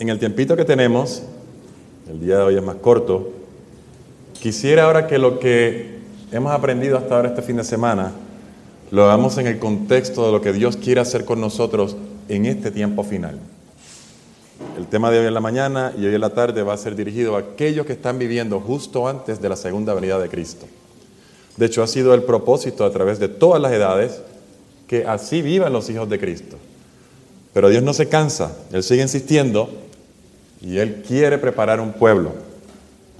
en el tiempito que tenemos, el día de hoy es más corto, quisiera ahora que lo que hemos aprendido hasta ahora este fin de semana, lo hagamos en el contexto de lo que Dios quiere hacer con nosotros en este tiempo final. El tema de hoy en la mañana y hoy en la tarde va a ser dirigido a aquellos que están viviendo justo antes de la segunda venida de Cristo. De hecho, ha sido el propósito a través de todas las edades que así vivan los hijos de Cristo. Pero Dios no se cansa, Él sigue insistiendo y Él quiere preparar un pueblo,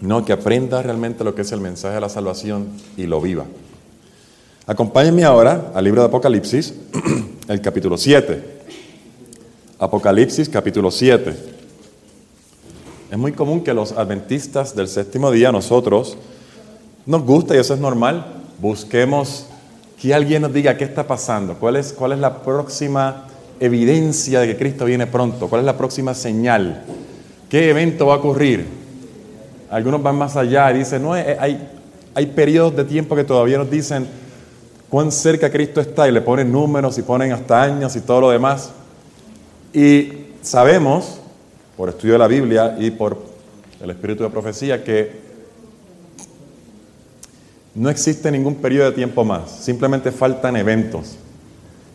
no que aprenda realmente lo que es el mensaje de la salvación y lo viva. Acompáñenme ahora al libro de Apocalipsis, el capítulo 7. Apocalipsis capítulo 7. Es muy común que los adventistas del séptimo día, nosotros, nos gusta y eso es normal, busquemos que alguien nos diga qué está pasando, cuál es, cuál es la próxima evidencia de que Cristo viene pronto, cuál es la próxima señal, qué evento va a ocurrir. Algunos van más allá y dicen, no, eh, hay, hay periodos de tiempo que todavía nos dicen cuán cerca Cristo está y le ponen números y ponen hasta años y todo lo demás. Y sabemos, por estudio de la Biblia y por el espíritu de profecía, que no existe ningún periodo de tiempo más, simplemente faltan eventos.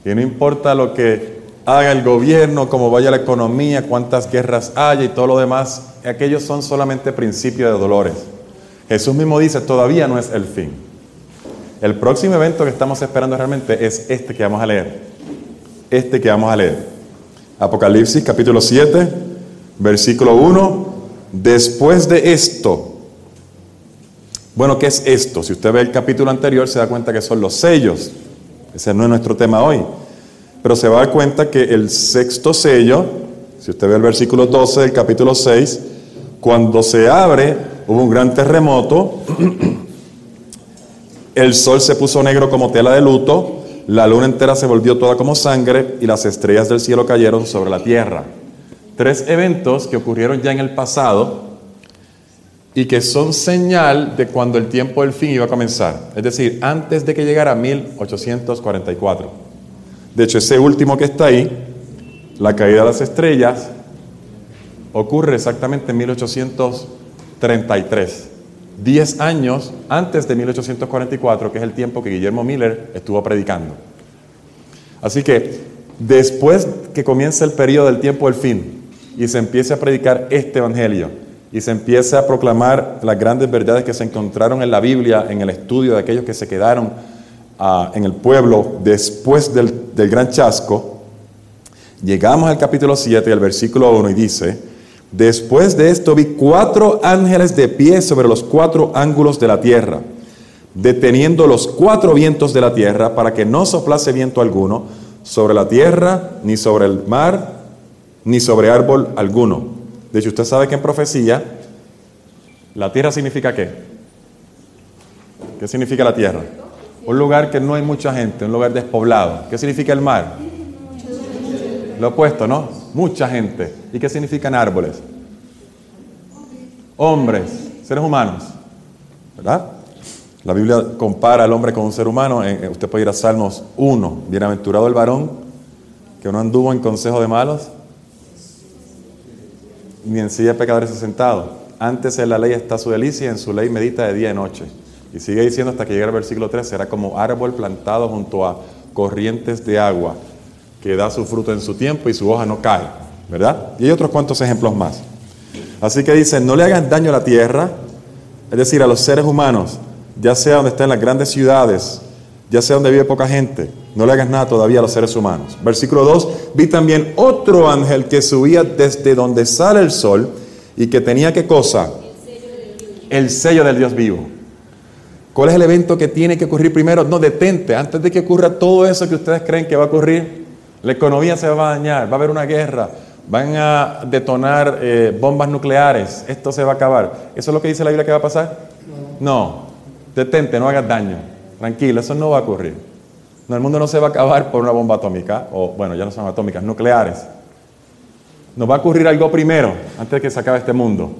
Y no importa lo que haga el gobierno, cómo vaya la economía, cuántas guerras haya y todo lo demás, aquellos son solamente principios de dolores. Jesús mismo dice, todavía no es el fin. El próximo evento que estamos esperando realmente es este que vamos a leer. Este que vamos a leer. Apocalipsis capítulo 7, versículo 1. Después de esto, bueno, ¿qué es esto? Si usted ve el capítulo anterior, se da cuenta que son los sellos. Ese no es nuestro tema hoy. Pero se va a dar cuenta que el sexto sello, si usted ve el versículo 12 del capítulo 6, cuando se abre, hubo un gran terremoto, el sol se puso negro como tela de luto, la luna entera se volvió toda como sangre y las estrellas del cielo cayeron sobre la tierra. Tres eventos que ocurrieron ya en el pasado y que son señal de cuando el tiempo del fin iba a comenzar. Es decir, antes de que llegara 1844. De hecho, ese último que está ahí, la caída de las estrellas, ocurre exactamente en 1833. Diez años antes de 1844, que es el tiempo que Guillermo Miller estuvo predicando. Así que después que comienza el periodo del tiempo del fin y se empiece a predicar este Evangelio y se empiece a proclamar las grandes verdades que se encontraron en la Biblia, en el estudio de aquellos que se quedaron en el pueblo después del, del gran chasco, llegamos al capítulo 7 y al versículo 1 y dice, Después de esto vi cuatro ángeles de pie sobre los cuatro ángulos de la tierra, deteniendo los cuatro vientos de la tierra para que no soplase viento alguno sobre la tierra, ni sobre el mar, ni sobre árbol alguno. De hecho, usted sabe que en profecía, la tierra significa qué? ¿Qué significa la tierra? Un lugar que no hay mucha gente, un lugar despoblado. ¿Qué significa el mar? Lo opuesto, ¿no? Mucha gente. ¿Y qué significan árboles? Hombres, seres humanos. ¿Verdad? La Biblia compara al hombre con un ser humano. Usted puede ir a Salmos 1. Bienaventurado el varón que no anduvo en consejo de malos, ni en silla de pecadores sentado. Antes en la ley está su delicia en su ley medita de día y noche. Y sigue diciendo hasta que llegue al versículo 3, será como árbol plantado junto a corrientes de agua que da su fruto en su tiempo y su hoja no cae, ¿verdad? Y hay otros cuantos ejemplos más. Así que dice, no le hagan daño a la tierra, es decir, a los seres humanos, ya sea donde estén las grandes ciudades, ya sea donde vive poca gente, no le hagas nada todavía a los seres humanos. Versículo 2, vi también otro ángel que subía desde donde sale el sol y que tenía qué cosa? El sello del Dios vivo. ¿Cuál es el evento que tiene que ocurrir primero? No, detente, antes de que ocurra todo eso que ustedes creen que va a ocurrir, la economía se va a dañar, va a haber una guerra, van a detonar eh, bombas nucleares, esto se va a acabar. ¿Eso es lo que dice la Biblia que va a pasar? No. detente, no hagas daño. Tranquilo, eso no va a ocurrir. No, el mundo no se va a acabar por una bomba atómica, o bueno, ya no son atómicas, nucleares. Nos va a ocurrir algo primero, antes de que se acabe este mundo.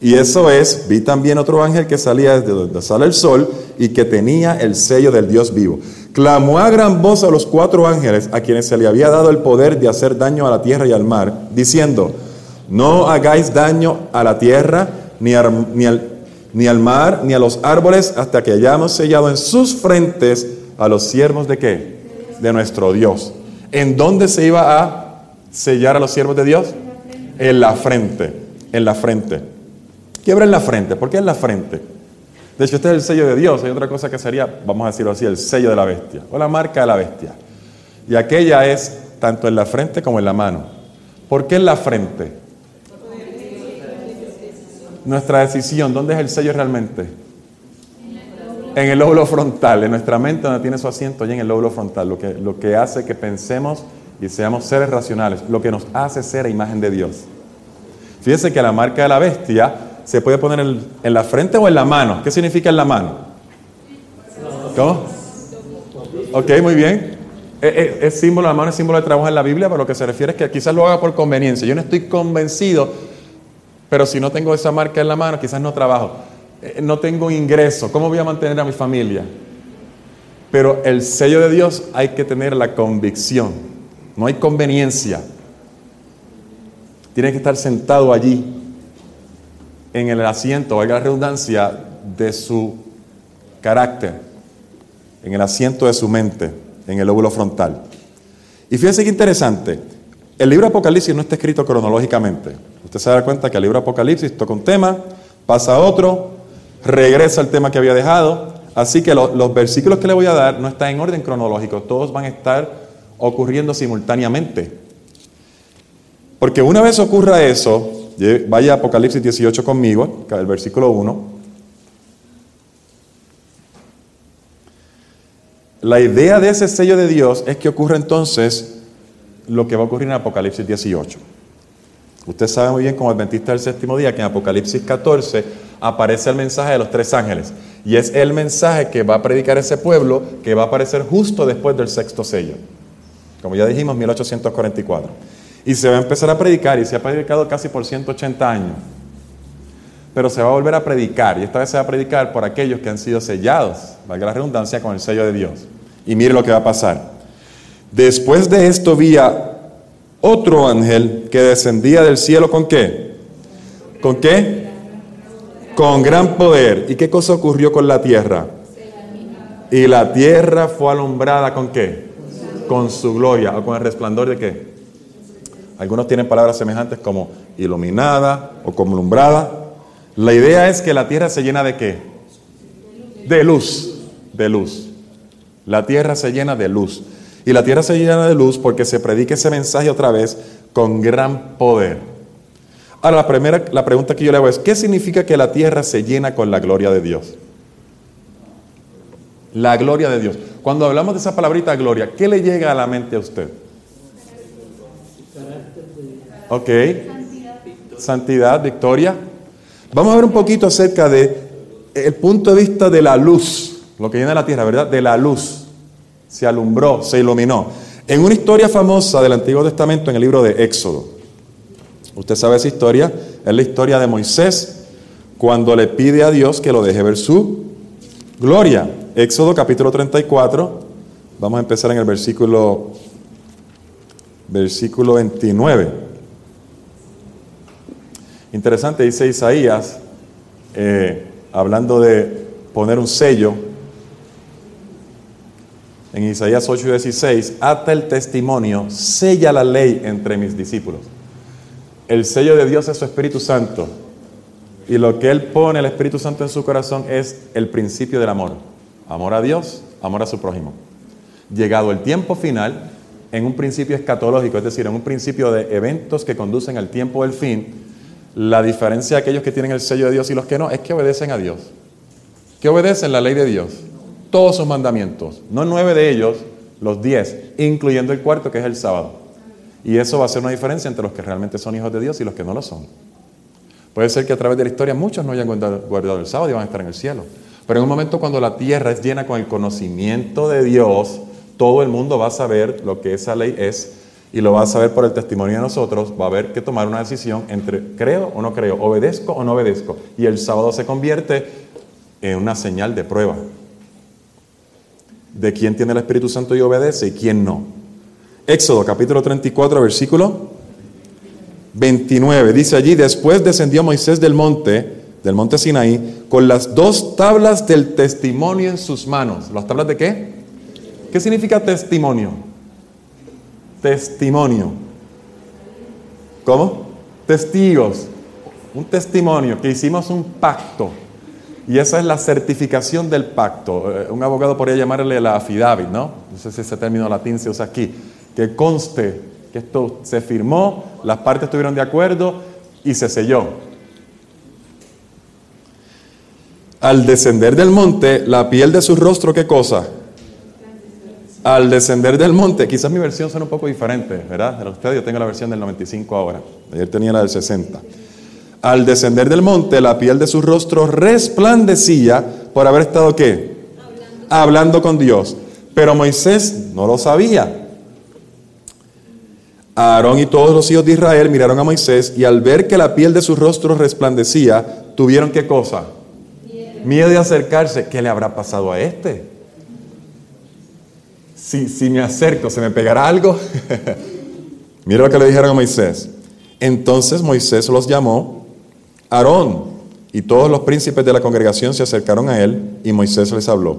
Y eso es, vi también otro ángel que salía desde donde sale el sol y que tenía el sello del Dios vivo clamó a gran voz a los cuatro ángeles a quienes se le había dado el poder de hacer daño a la tierra y al mar, diciendo, no hagáis daño a la tierra, ni, al, ni al mar, ni a los árboles, hasta que hayamos sellado en sus frentes a los siervos de qué? De nuestro Dios. ¿En dónde se iba a sellar a los siervos de Dios? En la frente, en la frente. Quiebra en la frente. ¿Por qué en la frente? De hecho, este es el sello de Dios. Hay otra cosa que sería, vamos a decirlo así, el sello de la bestia o la marca de la bestia. Y aquella es tanto en la frente como en la mano. ¿Por qué en la frente? Nuestra decisión, ¿dónde es el sello realmente? En el lóbulo frontal, en nuestra mente donde tiene su asiento, y en el lóbulo frontal, lo que, lo que hace que pensemos y seamos seres racionales, lo que nos hace ser a imagen de Dios. Fíjense que la marca de la bestia se puede poner en, la frente o en la mano. ¿Qué significa en la mano? ¿Cómo? Ok, muy bien. Es, símbolo, la mano es símbolo de trabajo en la Biblia, pero lo que se refiere es que quizás lo haga por conveniencia. Yo no estoy convencido, pero si no tengo esa marca en la mano, quizás no trabajo. Eh, no tengo ingreso. ¿Cómo voy a mantener a mi familia? Pero el sello de Dios hay que tener la convicción. No hay conveniencia. Tiene que estar sentado allí en el asiento, valga la redundancia, de su carácter, en el asiento de su mente, en el lóbulo frontal. Y fíjense qué interesante, el libro Apocalipsis no está escrito cronológicamente. Usted se da cuenta que el libro Apocalipsis toca un tema, pasa a otro, regresa al tema que había dejado. Así que los versículos que le voy a dar no están en orden cronológico, todos van a estar ocurriendo simultáneamente. Porque una vez ocurra eso, Vaya a Apocalipsis 18 conmigo, el versículo 1. La idea de ese sello de Dios es que ocurra entonces lo que va a ocurrir en Apocalipsis 18. Usted sabe muy bien como adventista del séptimo día que en Apocalipsis 14 aparece el mensaje de los tres ángeles. Y es el mensaje que va a predicar ese pueblo que va a aparecer justo después del sexto sello. Como ya dijimos, 1844. Y se va a empezar a predicar y se ha predicado casi por 180 años. Pero se va a volver a predicar y esta vez se va a predicar por aquellos que han sido sellados, valga la redundancia, con el sello de Dios. Y mire lo que va a pasar. Después de esto vi a otro ángel que descendía del cielo con qué? ¿Con qué? Con gran poder. ¿Y qué cosa ocurrió con la tierra? Y la tierra fue alumbrada con qué? Con su gloria o con el resplandor de qué? Algunos tienen palabras semejantes como iluminada o como. La idea es que la tierra se llena de qué? De luz, de luz. La tierra se llena de luz. Y la tierra se llena de luz porque se predica ese mensaje otra vez con gran poder. Ahora, la primera la pregunta que yo le hago es, ¿qué significa que la tierra se llena con la gloria de Dios? La gloria de Dios. Cuando hablamos de esa palabrita gloria, ¿qué le llega a la mente a usted? Ok. Santidad. victoria. Vamos a ver un poquito acerca de el punto de vista de la luz, lo que llena la tierra, ¿verdad? De la luz. Se alumbró, se iluminó. En una historia famosa del Antiguo Testamento, en el libro de Éxodo. Usted sabe esa historia, es la historia de Moisés cuando le pide a Dios que lo deje ver su gloria. Éxodo capítulo 34, vamos a empezar en el versículo versículo 29. Interesante, dice Isaías, eh, hablando de poner un sello, en Isaías 8:16, ata el testimonio, sella la ley entre mis discípulos. El sello de Dios es su Espíritu Santo. Y lo que Él pone, el Espíritu Santo en su corazón, es el principio del amor. Amor a Dios, amor a su prójimo. Llegado el tiempo final, en un principio escatológico, es decir, en un principio de eventos que conducen al tiempo del fin, la diferencia de aquellos que tienen el sello de Dios y los que no es que obedecen a Dios. Que obedecen la ley de Dios. Todos sus mandamientos. No nueve de ellos, los diez, incluyendo el cuarto que es el sábado. Y eso va a ser una diferencia entre los que realmente son hijos de Dios y los que no lo son. Puede ser que a través de la historia muchos no hayan guardado el sábado y van a estar en el cielo. Pero en un momento cuando la tierra es llena con el conocimiento de Dios, todo el mundo va a saber lo que esa ley es y lo va a saber por el testimonio de nosotros, va a haber que tomar una decisión entre creo o no creo, obedezco o no obedezco. Y el sábado se convierte en una señal de prueba de quién tiene el Espíritu Santo y obedece y quién no. Éxodo capítulo 34, versículo 29. Dice allí, después descendió Moisés del monte, del monte Sinaí, con las dos tablas del testimonio en sus manos. ¿Las tablas de qué? ¿Qué significa testimonio? Testimonio. ¿Cómo? Testigos. Un testimonio, que hicimos un pacto. Y esa es la certificación del pacto. Eh, un abogado podría llamarle la affidavit, ¿no? No sé si ese término latín se usa aquí. Que conste que esto se firmó, las partes estuvieron de acuerdo y se selló. Al descender del monte, la piel de su rostro, ¿qué cosa? Al descender del monte, quizás mi versión suena un poco diferente, ¿verdad? De usted yo tengo la versión del 95 ahora. Ayer tenía la del 60. Al descender del monte, la piel de su rostro resplandecía por haber estado qué? Hablando con Dios. Pero Moisés no lo sabía. Aarón y todos los hijos de Israel miraron a Moisés y al ver que la piel de su rostro resplandecía, tuvieron qué cosa? Miedo, de acercarse. ¿Qué le habrá pasado a este? Si, si me acerco, ¿se me pegará algo? Mira lo que le dijeron a Moisés. Entonces Moisés los llamó, Aarón y todos los príncipes de la congregación se acercaron a él y Moisés les habló.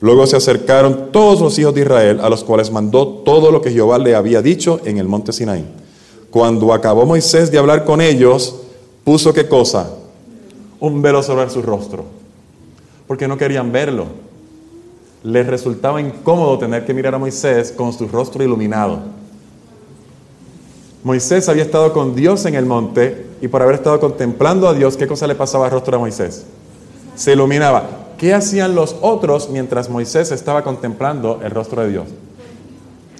Luego se acercaron todos los hijos de Israel, a los cuales mandó todo lo que Jehová le había dicho en el monte Sinaí. Cuando acabó Moisés de hablar con ellos, puso qué cosa? Un velo sobre su rostro, porque no querían verlo. Les resultaba incómodo tener que mirar a Moisés con su rostro iluminado. Moisés había estado con Dios en el monte y por haber estado contemplando a Dios, ¿qué cosa le pasaba al rostro de Moisés? Se iluminaba. ¿Qué hacían los otros mientras Moisés estaba contemplando el rostro de Dios?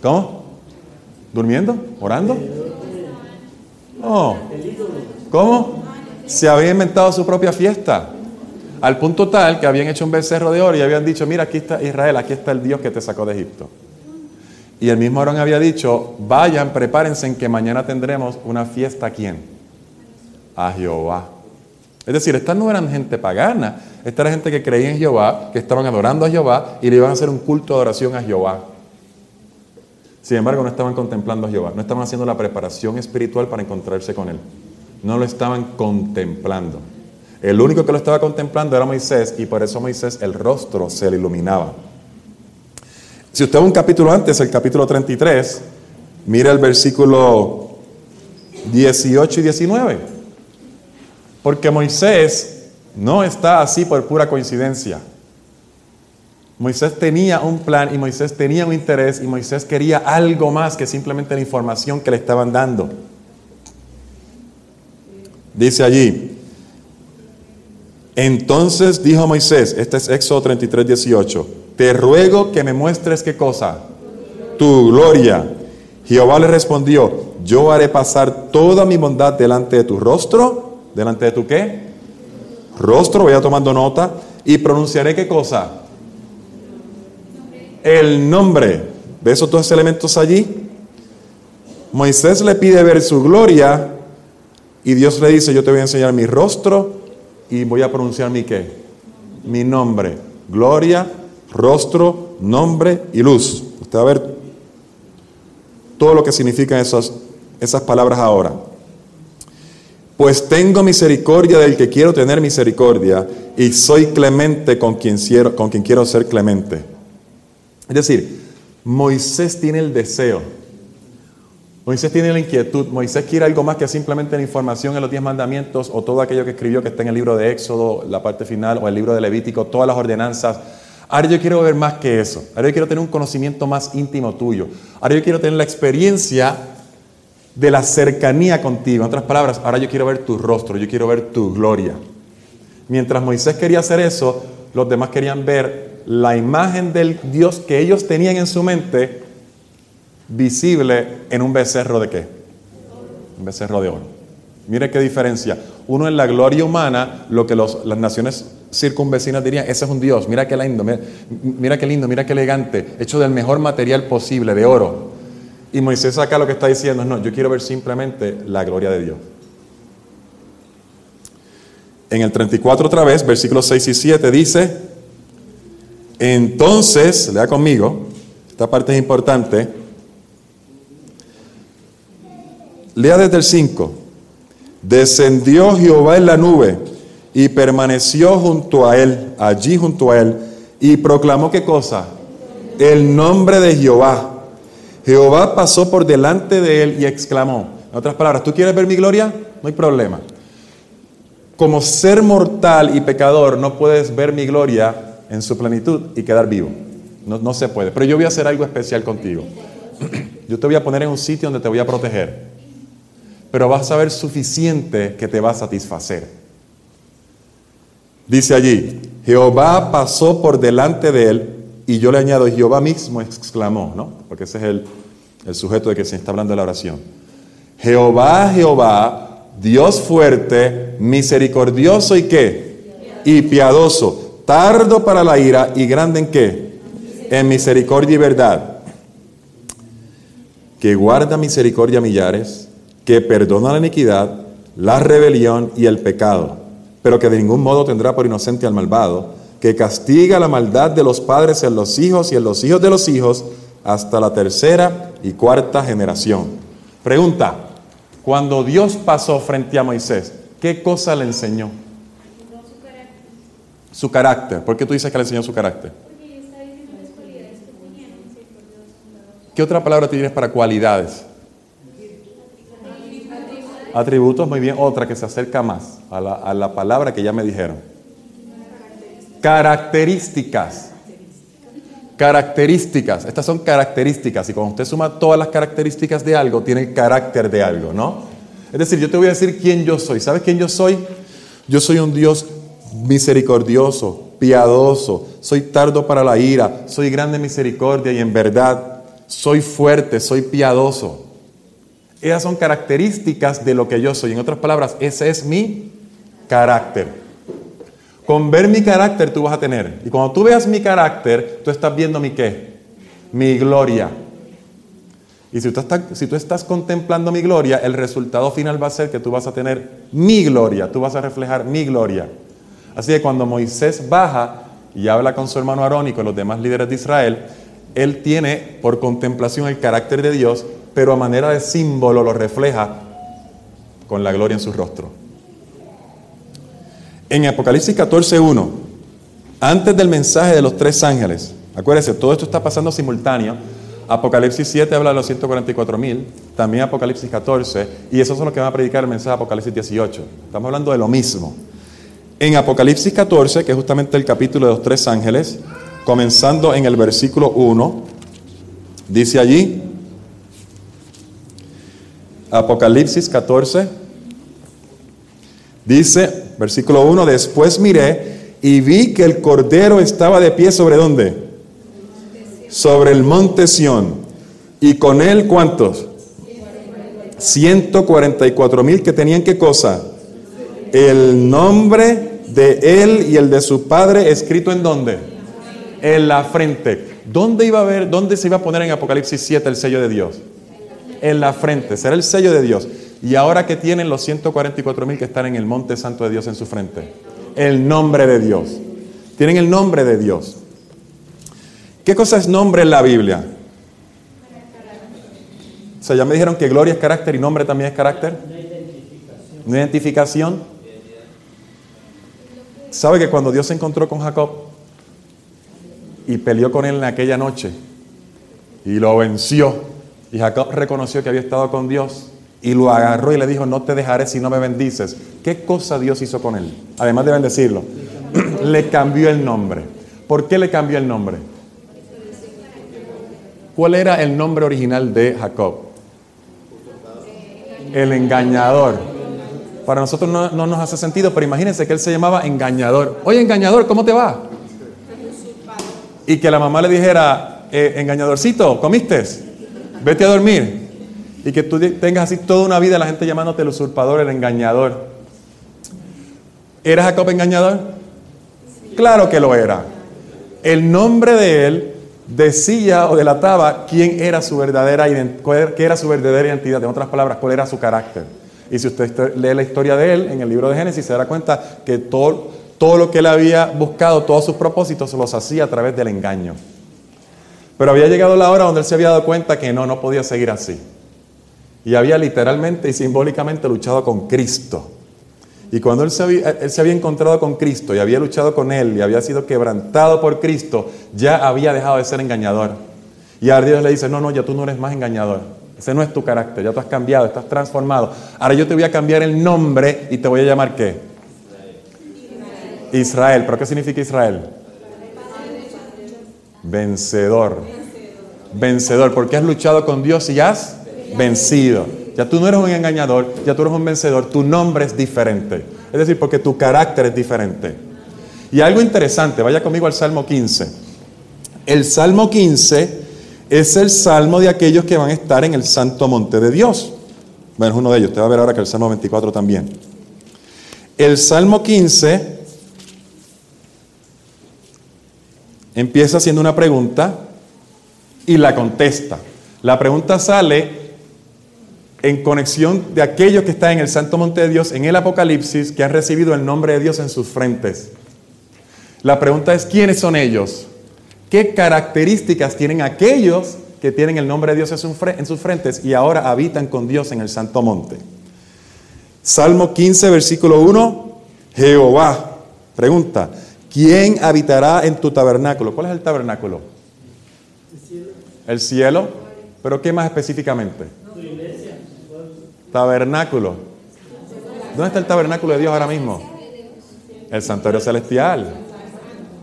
¿Cómo? ¿Durmiendo? ¿Orando? No. ¿Cómo? Se había inventado su propia fiesta. Al punto tal que habían hecho un becerro de oro y habían dicho, mira, aquí está Israel, aquí está el Dios que te sacó de Egipto. Y el mismo Aarón había dicho, vayan, prepárense en que mañana tendremos una fiesta a quién? A Jehová. Es decir, estas no eran gente pagana, esta era gente que creía en Jehová, que estaban adorando a Jehová y le iban a hacer un culto de adoración a Jehová. Sin embargo, no estaban contemplando a Jehová, no estaban haciendo la preparación espiritual para encontrarse con Él. No lo estaban contemplando. El único que lo estaba contemplando era Moisés y por eso Moisés el rostro se le iluminaba. Si usted va un capítulo antes, el capítulo 33, mira el versículo 18 y 19. Porque Moisés no está así por pura coincidencia. Moisés tenía un plan y Moisés tenía un interés y Moisés quería algo más que simplemente la información que le estaban dando. Dice allí, entonces dijo Moisés, este es Éxodo 33, 18, te ruego que me muestres qué cosa, tu gloria. Jehová le respondió, yo haré pasar toda mi bondad delante de tu rostro, delante de tu qué, rostro, vaya tomando nota, y pronunciaré qué cosa? El nombre. ¿Ve esos dos elementos allí? Moisés le pide ver su gloria y Dios le dice, yo te voy a enseñar mi rostro y voy a pronunciar mi qué? Mi nombre. Gloria, rostro, nombre y luz. Usted va a ver todo lo que significan esas, esas palabras ahora. Pues tengo misericordia del que quiero tener misericordia y soy clemente con quien quiero, con quien quiero ser clemente. Es decir, Moisés tiene el deseo, Moisés tiene la inquietud, Moisés quiere algo más que simplemente la información en los diez mandamientos o todo aquello que escribió que está en el libro de Éxodo, la parte final, o el libro de Levítico, todas las ordenanzas. Ahora yo quiero ver más que eso. Ahora yo quiero tener un conocimiento más íntimo tuyo. Ahora yo quiero tener la experiencia de la cercanía contigo. En otras palabras, ahora yo quiero ver tu rostro, yo quiero ver tu gloria. Mientras Moisés quería hacer eso, los demás querían ver la imagen del Dios que ellos tenían en su mente visible en un becerro de qué? Un becerro de oro. Mire qué diferencia. Uno en la gloria humana, lo que las naciones circunvecinas dirían, ese es un Dios, mira qué lindo, mira, mira qué lindo, mira qué elegante, hecho del mejor material posible, de oro. Y Moisés acá lo que está diciendo es, no, yo quiero ver simplemente la gloria de Dios. En el 34 otra vez, versículos 6 y 7 dice, entonces, lea conmigo, esta parte es importante, lea desde el 5. Descendió Jehová en la nube y permaneció junto a él, allí junto a él, y proclamó qué cosa? El nombre de Jehová. Jehová pasó por delante de él y exclamó, en otras palabras, ¿tú quieres ver mi gloria? No hay problema. Como ser mortal y pecador no puedes ver mi gloria en su plenitud y quedar vivo. No, no se puede. Pero yo voy a hacer algo especial contigo. Yo te voy a poner en un sitio donde te voy a proteger. Pero vas a ver suficiente que te va a satisfacer. Dice allí, Jehová pasó por delante de él y yo le añado, Jehová mismo exclamó, ¿no? Porque ese es el, el sujeto de que se está hablando de la oración. Jehová, Jehová, Dios fuerte, misericordioso y qué? Y piadoso, tardo para la ira y grande en qué? En misericordia y verdad que guarda misericordia a millares, que perdona la iniquidad, la rebelión y el pecado, pero que de ningún modo tendrá por inocente al malvado, que castiga la maldad de los padres en los hijos y en los hijos de los hijos hasta la tercera y cuarta generación. Pregunta, cuando Dios pasó frente a Moisés, ¿qué cosa le enseñó? Su carácter. ¿Por qué tú dices que le enseñó su carácter? ¿Qué otra palabra tienes para cualidades? Atributos, muy bien. Otra que se acerca más a la, a la palabra que ya me dijeron. Características. Características. Estas son características. Y cuando usted suma todas las características de algo, tiene el carácter de algo, ¿no? Es decir, yo te voy a decir quién yo soy. ¿Sabes quién yo soy? Yo soy un Dios misericordioso, piadoso. Soy tardo para la ira. Soy grande en misericordia y en verdad soy fuerte, soy piadoso. Esas son características de lo que yo soy. En otras palabras, ese es mi carácter. Con ver mi carácter tú vas a tener. Y cuando tú veas mi carácter, tú estás viendo mi qué? Mi gloria. Y si tú, estás, si tú estás contemplando mi gloria, el resultado final va a ser que tú vas a tener mi gloria, tú vas a reflejar mi gloria. Así que cuando Moisés baja y habla con su hermano Aarón y con los demás líderes de Israel, él tiene por contemplación el carácter de Dios, pero a manera de símbolo lo refleja con la gloria en su rostro. En Apocalipsis 14.1, antes del mensaje de los tres ángeles, acuérdense, todo esto está pasando simultáneo. Apocalipsis 7 habla de los 144.000, también Apocalipsis 14, y eso es lo que va a predicar el mensaje de Apocalipsis 18. Estamos hablando de lo mismo. En Apocalipsis 14, que es justamente el capítulo de los tres ángeles, comenzando en el versículo 1, dice allí, Apocalipsis 14, dice, versículo 1, después miré y vi que el Cordero estaba de pie sobre dónde? Sobre el monte Sión. Y con él, ¿cuántos? 144 mil que tenían qué cosa? El nombre de él y el de su padre escrito en dónde? en la frente. ¿Dónde iba a ver, dónde se iba a poner en Apocalipsis 7 el sello de Dios? En la frente, será el sello de Dios. Y ahora que tienen los 144 mil que están en el monte santo de Dios en su frente, el nombre de Dios. Tienen el nombre de Dios. ¿Qué cosa es nombre en la Biblia? O sea, ya me dijeron que gloria es carácter y nombre también es carácter. Una identificación. ¿Sabe que cuando Dios se encontró con Jacob, y peleó con él en aquella noche y lo venció. Y Jacob reconoció que había estado con Dios y lo agarró y le dijo, no te dejaré si no me bendices. ¿Qué cosa Dios hizo con él? Además de bendecirlo, le cambió el nombre. ¿Por qué le cambió el nombre? ¿Cuál era el nombre original de Jacob? El engañador. Para nosotros no, no nos hace sentido, pero imagínense que él se llamaba engañador. Oye, engañador, ¿cómo te va? y que la mamá le dijera, eh, engañadorcito, ¿comiste? Vete a dormir. Y que tú tengas así toda una vida la gente llamándote el usurpador, el engañador. ¿Era Jacob engañador? Claro que lo era. El nombre de él decía o delataba quién era su verdadera qué era su verdadera identidad, en otras palabras, cuál era su carácter. Y si usted lee la historia de él en el libro de Génesis, se dará cuenta que todo, todo lo que él había buscado, todos sus propósitos, los hacía a través del engaño. Pero había llegado la hora donde él se había dado cuenta que no, no podía seguir así. y había literalmente y simbólicamente luchado con Cristo. Y cuando él se, había, encontrado con Cristo y había luchado con Él y había sido quebrantado por Cristo, ya había dejado de ser engañador. Y ahora Dios le dice, no, no, ya tú no eres más engañador. Ese no es tu carácter, ya tú has cambiado, estás transformado. Ahora yo te voy a cambiar el nombre y te voy a llamar qué? Israel. Israel. ¿Pero qué significa Israel? Vencedor. Vencedor, porque has luchado con Dios y has vencido. Ya tú no eres un engañador, ya tú eres un vencedor, tu nombre es diferente. Es decir, porque tu carácter es diferente. Y algo interesante, vaya conmigo al Salmo 15. El Salmo 15 es el salmo de aquellos que van a estar en el santo monte de Dios. Bueno, es uno de ellos. Te va a ver ahora que el Salmo 24 también. El Salmo 15 empieza haciendo una pregunta y la contesta. La pregunta sale en conexión de aquellos que están en el Santo Monte de Dios, en el Apocalipsis, que han recibido el nombre de Dios en sus frentes. La pregunta es, ¿quiénes son ellos? ¿Qué características tienen aquellos que tienen el nombre de Dios en sus frentes y ahora habitan con Dios en el Santo Monte? Salmo 15, versículo 1, Jehová. Pregunta, ¿quién habitará en tu tabernáculo? ¿Cuál es el tabernáculo? El cielo. ¿El cielo? ¿Pero qué más específicamente? Tabernáculo. ¿Dónde está el tabernáculo de Dios ahora mismo? El santuario celestial.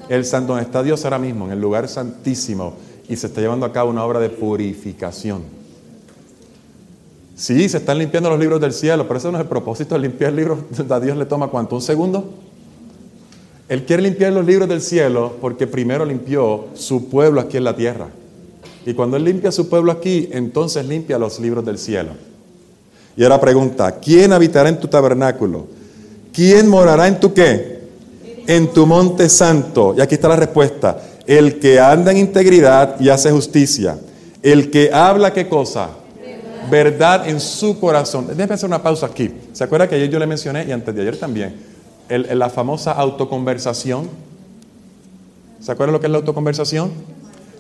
El santo donde está Dios ahora mismo, en el lugar santísimo, y se está llevando a cabo una obra de purificación. Sí, se están limpiando los libros del cielo, pero eso no es el propósito de limpiar libros. A Dios le toma cuánto, un segundo. Él quiere limpiar los libros del cielo porque primero limpió su pueblo aquí en la tierra. Y cuando Él limpia su pueblo aquí, entonces limpia los libros del cielo. Y ahora pregunta, ¿quién habitará en tu tabernáculo? ¿Quién morará en tu qué? En tu monte santo. Y aquí está la respuesta. El que anda en integridad y hace justicia. El que habla qué cosa? Verdad, en su corazón. Déjeme hacer una pausa aquí. ¿Se acuerda que ayer yo le mencioné y antes de ayer también? La famosa autoconversación. ¿Se acuerda lo que es la autoconversación?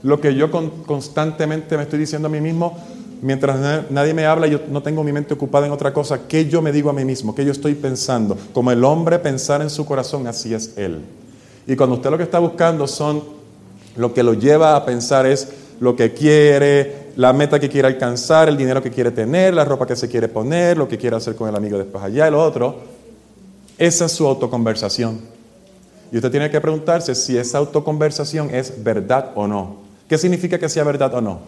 Lo que yo constantemente me estoy diciendo a mí mismo, mientras nadie me habla, yo no tengo mi mente ocupada en otra cosa, ¿qué yo me digo a mí mismo? ¿Qué yo estoy pensando? Como el hombre pensar en su corazón, así es él. Y cuando usted lo que está buscando son, lo que lo lleva a pensar es lo que quiere, la meta que quiere alcanzar, el dinero que quiere tener, la ropa que se quiere poner, lo que quiere hacer con el amigo después allá, el otro. Esa es su autoconversación. Y usted tiene que preguntarse si esa autoconversación es verdad o no. ¿Qué significa que sea verdad o no?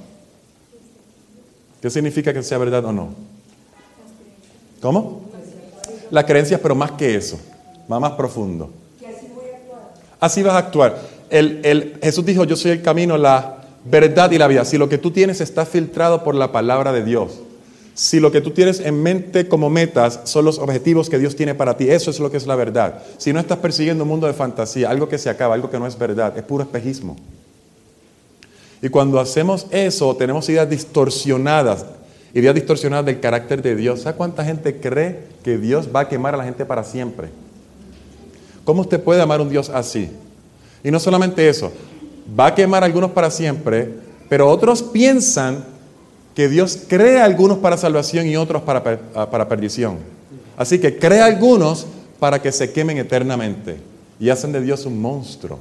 ¿Qué significa que sea verdad o no? ¿Cómo? Las creencias, pero más que eso, va más profundo. así vas a actuar. El, Jesús dijo, yo soy el camino, la verdad y la vida. Si lo que tú tienes está filtrado por la palabra de Dios, si lo que tú tienes en mente como metas son los objetivos que Dios tiene para ti, eso es lo que es la verdad. Si no estás persiguiendo un mundo de fantasía, algo que se acaba, algo que no es verdad, es puro espejismo. Y cuando hacemos eso, tenemos ideas distorsionadas, ideas distorsionadas del carácter de Dios. ¿Sabe cuánta gente cree que Dios va a quemar a la gente para siempre? ¿Cómo usted puede amar a un Dios así? Y no solamente eso, va a quemar a algunos para siempre, pero otros piensan que Dios crea algunos para salvación y otros para, para perdición. Así que crea algunos para que se quemen eternamente y hacen de Dios un monstruo.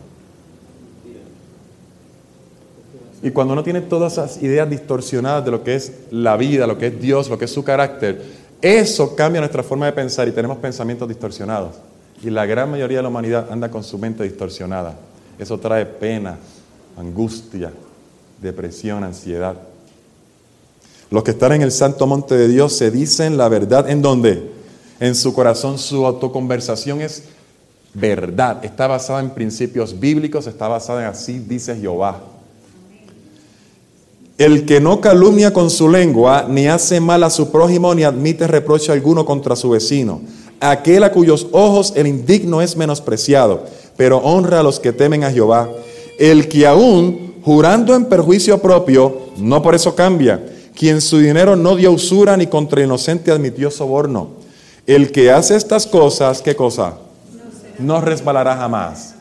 Y cuando uno tiene todas esas ideas distorsionadas de lo que es la vida, lo que es Dios, lo que es su carácter, eso cambia nuestra forma de pensar y tenemos pensamientos distorsionados. Y la gran mayoría de la humanidad anda con su mente distorsionada. Eso trae pena, angustia, depresión, ansiedad. Los que están en el santo monte de Dios se dicen la verdad. ¿En dónde? En su corazón su autoconversación es verdad. Está basada en principios bíblicos, está basada en así dice Jehová. El que no calumnia con su lengua, ni hace mal a su prójimo, ni admite reproche alguno contra su vecino. Aquel a cuyos ojos el indigno es menospreciado, pero honra a los que temen a Jehová. El que aún, jurando en perjuicio propio, no por eso cambia. Quien su dinero no dio usura, ni contra inocente admitió soborno. El que hace estas cosas, ¿qué cosa? No resbalará jamás.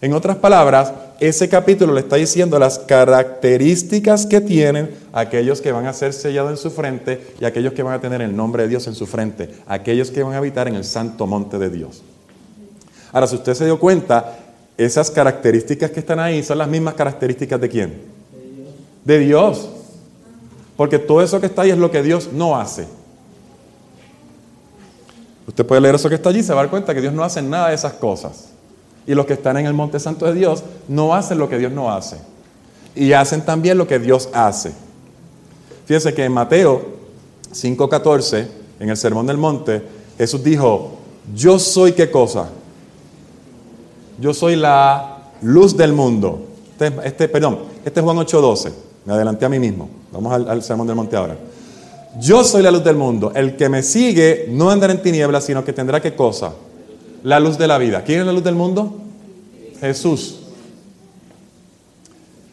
En otras palabras, ese capítulo le está diciendo las características que tienen aquellos que van a ser sellados en su frente y aquellos que van a tener el nombre de Dios en su frente, aquellos que van a habitar en el santo monte de Dios. Ahora, si usted se dio cuenta, esas características que están ahí son las mismas características de quién? De Dios. Porque todo eso que está ahí es lo que Dios no hace. Usted puede leer eso que está allí y se va a dar cuenta que Dios no hace nada de esas cosas. Y los que están en el monte santo de Dios no hacen lo que Dios no hace. Y hacen también lo que Dios hace. Fíjense que en Mateo 5.14, en el Sermón del Monte, Jesús dijo, yo soy qué cosa? Yo soy la luz del mundo. Este, este perdón, este es Juan 8.12. Me adelanté a mí mismo. Vamos al, Sermón del Monte ahora. Yo soy la luz del mundo. El que me sigue no andará en tinieblas, sino que tendrá qué cosa? la luz de la vida. ¿Quién es la luz del mundo? Jesús.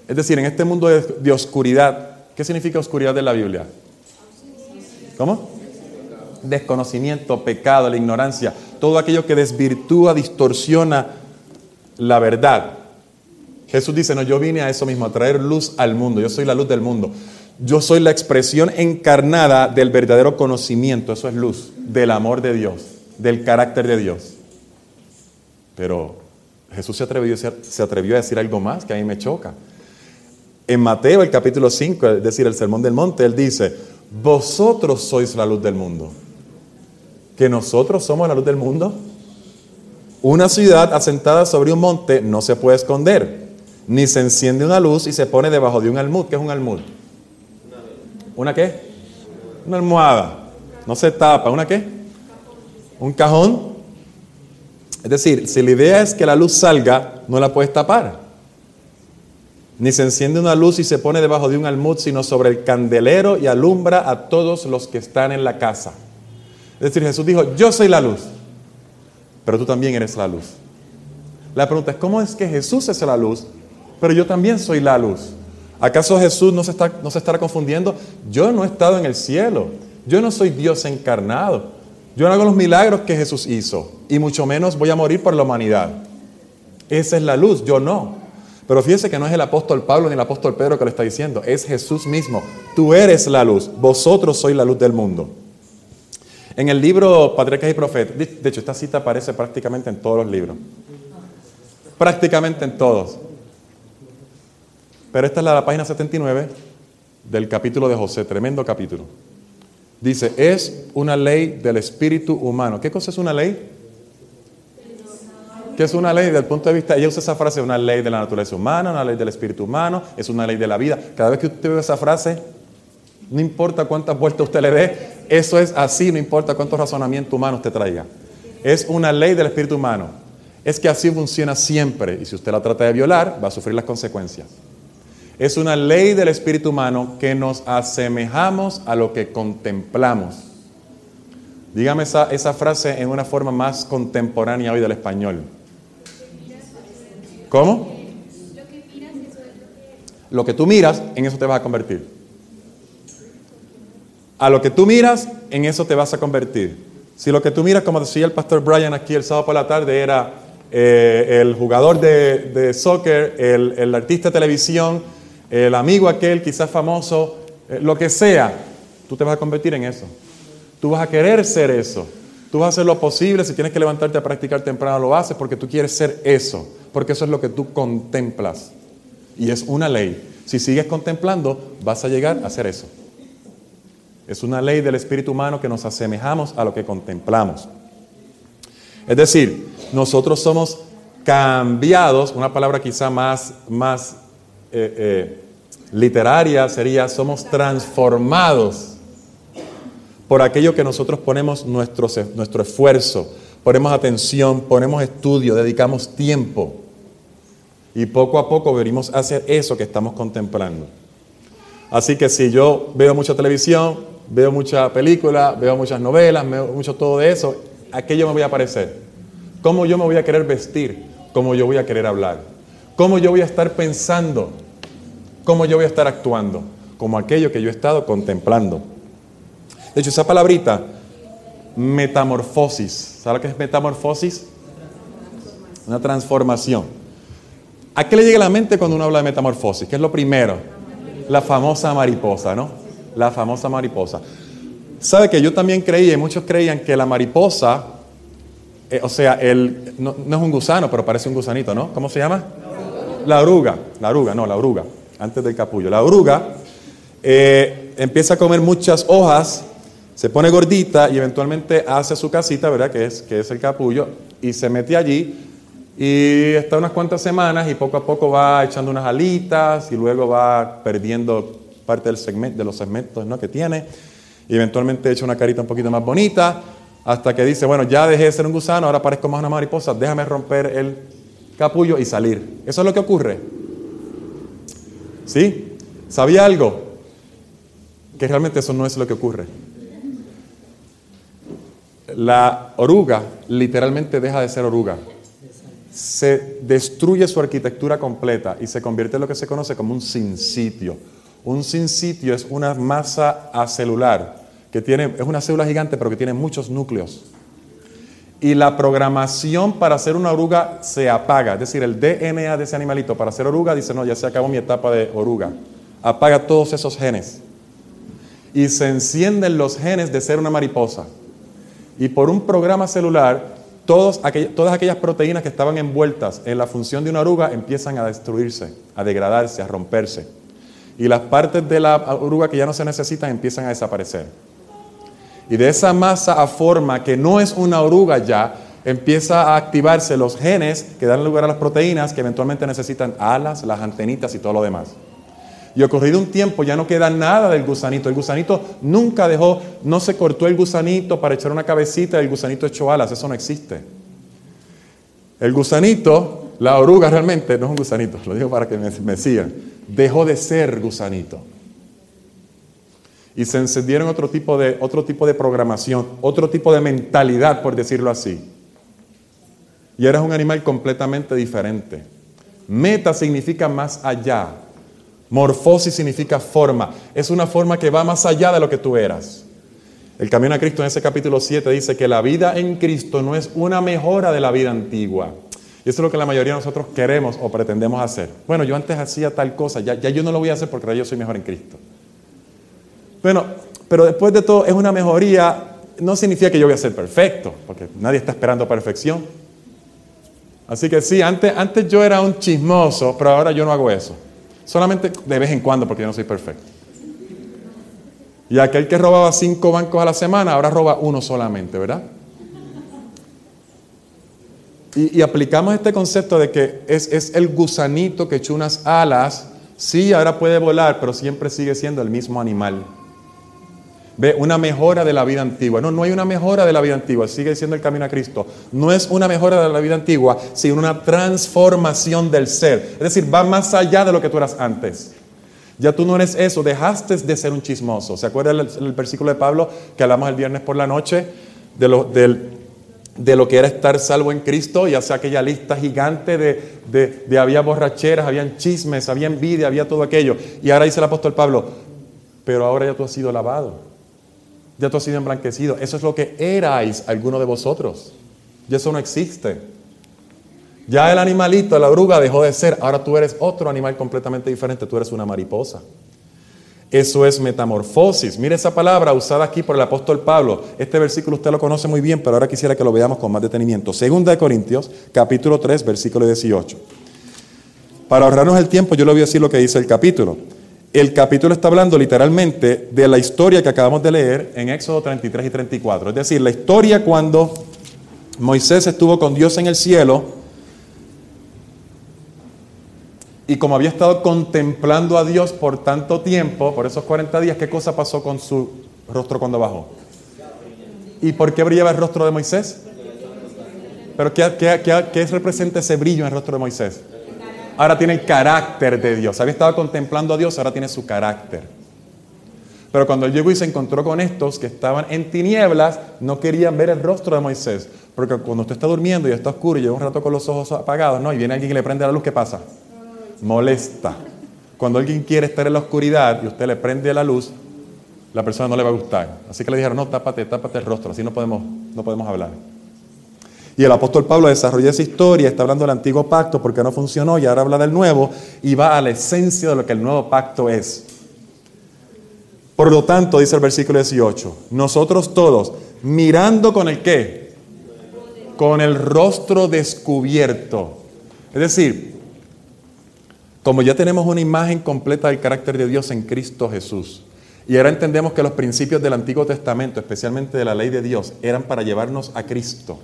Es decir, en este mundo de, oscuridad, ¿qué significa oscuridad de la Biblia? ¿Cómo? Desconocimiento, pecado, la ignorancia, todo aquello que desvirtúa, distorsiona la verdad. Jesús dice, no, yo vine a eso mismo, a traer luz al mundo, yo soy la luz del mundo. Yo soy la expresión encarnada del verdadero conocimiento, eso es luz, del amor de Dios, del carácter de Dios. Pero Jesús se atrevió, a decir algo más que a mí me choca. En Mateo, el capítulo 5, es decir, el Sermón del Monte, él dice, vosotros sois la luz del mundo. ¿Que nosotros somos la luz del mundo? Una ciudad asentada sobre un monte no se puede esconder, ni se enciende una luz y se pone debajo de un almud. ¿Qué es un almud? ¿Una qué? Una almohada. No se tapa. ¿Una qué? Un cajón es decir, si la idea es que la luz salga, no la puedes tapar. Ni se enciende una luz y se pone debajo de un almud, sino sobre el candelero y alumbra a todos los que están en la casa. Es decir, Jesús dijo, yo soy la luz, pero tú también eres la luz. La pregunta es, ¿cómo es que Jesús es la luz, pero yo también soy la luz? ¿Acaso Jesús no se, está, no se estará confundiendo? Yo no he estado en el cielo, yo no soy Dios encarnado. Yo no hago los milagros que Jesús hizo y mucho menos voy a morir por la humanidad. Esa es la luz, yo no. Pero fíjese que no es el apóstol Pablo ni el apóstol Pedro que lo está diciendo, es Jesús mismo. Tú eres la luz, vosotros sois la luz del mundo. En el libro Patriarcas y Profetas, de hecho esta cita aparece prácticamente en todos los libros. Prácticamente en todos. Pero esta es la, página 79 del capítulo de José, tremendo capítulo. Dice, es una ley del espíritu humano. ¿Qué cosa es una ley? ¿Qué es una ley desde el punto de vista? Ella usa esa frase, una ley de la naturaleza humana, una ley del espíritu humano, es una ley de la vida. Cada vez que usted ve esa frase, no importa cuántas vueltas usted le dé, eso es así, no importa cuántos razonamientos humanos usted traiga. Es una ley del espíritu humano. Es que así funciona siempre y si usted la trata de violar, va a sufrir las consecuencias. Es una ley del espíritu humano que nos asemejamos a lo que contemplamos. Dígame esa, esa frase en una forma más contemporánea hoy del español. ¿Cómo? Lo que tú miras, en eso te vas a convertir. A lo que tú miras, en eso te vas a convertir. Si lo que tú miras, como decía el pastor Brian aquí el sábado por la tarde, era eh, el jugador de, soccer, el, el artista de televisión, el amigo aquel, quizás famoso, eh, lo que sea, tú te vas a convertir en eso. Tú vas a querer ser eso. Tú vas a hacer lo posible, si tienes que levantarte a practicar temprano, lo haces porque tú quieres ser eso, porque eso es lo que tú contemplas. Y es una ley. Si sigues contemplando, vas a llegar a hacer eso. Es una ley del espíritu humano que nos asemejamos a lo que contemplamos. Es decir, nosotros somos cambiados, una palabra quizá más, más eh, eh, literaria sería somos transformados por aquello que nosotros ponemos nuestro, nuestro esfuerzo, ponemos atención, ponemos estudio, dedicamos tiempo. Y poco a poco venimos a hacer eso que estamos contemplando. Así que si yo veo mucha televisión, veo mucha película, veo muchas novelas, veo mucho todo de eso, ¿a qué yo me voy a parecer? ¿Cómo yo me voy a querer vestir? ¿Cómo yo voy a querer hablar? ¿Cómo yo voy a estar pensando? ¿Cómo yo voy a estar actuando? Como aquello que yo he estado contemplando. De hecho, esa palabrita, metamorfosis, ¿sabe qué es metamorfosis? Una transformación. ¿A qué le llega a la mente cuando uno habla de metamorfosis? ¿Qué es lo primero? La famosa mariposa, ¿no? La famosa mariposa. ¿Sabe que yo también creía, y muchos creían que la mariposa, eh, o sea, el, no, es un gusano, pero parece un gusanito, ¿no? ¿Cómo se llama? La oruga. La oruga, no, la oruga, antes del capullo. La oruga eh, empieza a comer muchas hojas, se pone gordita y eventualmente hace su casita, ¿verdad? Que es, que es el capullo, y se mete allí y está unas cuantas semanas y poco a poco va echando unas alitas y luego va perdiendo parte del segmento, de los segmentos ¿no? que tiene. Y eventualmente echa una carita un poquito más bonita hasta que dice, bueno, ya dejé de ser un gusano, ahora parezco más una mariposa, déjame romper el capullo y salir. Eso es lo que ocurre. ¿Sí? ¿Sabía algo? Que realmente eso no es lo que ocurre. La oruga literalmente deja de ser oruga se destruye su arquitectura completa y se convierte en lo que se conoce como un sinsitio. Un sinsitio es una masa acelular que tiene, es una célula gigante pero que tiene muchos núcleos. Y la programación para hacer una oruga se apaga, es decir, el DNA de ese animalito para hacer oruga dice, no, ya se acabó mi etapa de oruga. Apaga todos esos genes. Y se encienden los genes de ser una mariposa. Y por un programa celular todas aquellas proteínas que estaban envueltas en la función de una oruga empiezan a destruirse, a degradarse, a romperse. Y las partes de la oruga que ya no se necesitan empiezan a desaparecer. Y de esa masa a forma que no es una oruga ya, empieza a activarse los genes que dan lugar a las proteínas que eventualmente necesitan alas, las antenitas y todo lo demás. Y ocurrido un tiempo ya no queda nada del gusanito. El gusanito nunca dejó, no se cortó el gusanito para echar una cabecita y el gusanito echó alas. Eso no existe. El gusanito, la oruga realmente, no es un gusanito, lo digo para que me, me sigan, dejó de ser gusanito. Y se encendieron otro tipo, de, otro tipo de programación, otro tipo de mentalidad, por decirlo así. Y eres un animal completamente diferente. Meta significa más allá. Morfosis significa forma. Es una forma que va más allá de lo que tú eras. El camino a Cristo en ese capítulo 7 dice que la vida en Cristo no es una mejora de la vida antigua. Y eso es lo que la mayoría de nosotros queremos o pretendemos hacer. Bueno, yo antes hacía tal cosa, ya, ya yo no lo voy a hacer porque ahora yo soy mejor en Cristo. Bueno, pero después de todo es una mejoría, no significa que yo voy a ser perfecto, porque nadie está esperando perfección. Así que sí, antes, yo era un chismoso, pero ahora yo no hago eso. Solamente de vez en cuando, porque yo no soy perfecto. Y aquel que robaba cinco bancos a la semana, ahora roba uno solamente, ¿verdad? Y, aplicamos este concepto de que es el gusanito que echó unas alas, sí, ahora puede volar, pero siempre sigue siendo el mismo animal. Ve, una mejora de la vida antigua. No, no hay una mejora de la vida antigua, sigue siendo el camino a Cristo. No es una mejora de la vida antigua, sino una transformación del ser. Es decir, va más allá de lo que tú eras antes. Ya tú no eres eso, dejaste de ser un chismoso. ¿Se acuerda el, versículo de Pablo que hablamos el viernes por la noche? De lo, de lo que era estar salvo en Cristo, ya sea aquella lista gigante de, de, de había borracheras, habían chismes, había envidia, había todo aquello. Y ahora dice el apóstol Pablo, pero ahora ya tú has sido lavado ya tú has sido emblanquecido. Eso es lo que erais alguno de vosotros. Y eso no existe. Ya el animalito, la oruga dejó de ser. Ahora tú eres otro animal completamente diferente. Tú eres una mariposa. Eso es metamorfosis. Mire esa palabra usada aquí por el apóstol Pablo. Este versículo usted lo conoce muy bien, pero ahora quisiera que lo veamos con más detenimiento. Segunda de Corintios, capítulo 3, versículo 18. Para ahorrarnos el tiempo, yo le voy a decir lo que dice el capítulo. El capítulo está hablando literalmente de la historia que acabamos de leer en Éxodo 33 y 34. Es decir, la historia cuando Moisés estuvo con Dios en el cielo y como había estado contemplando a Dios por tanto tiempo, por esos 40 días, ¿qué cosa pasó con su rostro cuando bajó? ¿Y por qué brillaba el rostro de Moisés? ¿Pero qué, qué representa ese brillo en el rostro de Moisés? Ahora tiene el carácter de Dios. Había estado contemplando a Dios, ahora tiene su carácter. Pero cuando él llegó y se encontró con estos que estaban en tinieblas, no querían ver el rostro de Moisés. Porque cuando usted está durmiendo y está oscuro y lleva un rato con los ojos apagados, ¿no? Y viene alguien y le prende la luz, ¿qué pasa? Molesta. Cuando alguien quiere estar en la oscuridad y usted le prende la luz, la persona no le va a gustar. Así que le dijeron, no, tápate, tápate el rostro, así no podemos, no podemos hablar. Y el apóstol Pablo desarrolla esa historia, está hablando del antiguo pacto porque no funcionó y ahora habla del nuevo y va a la esencia de lo que el nuevo pacto es. Por lo tanto, dice el versículo 18, nosotros todos, mirando con el qué? Con el rostro descubierto. Es decir, como ya tenemos una imagen completa del carácter de Dios en Cristo Jesús, y ahora entendemos que los principios del Antiguo Testamento, especialmente de la ley de Dios, eran para llevarnos a Cristo.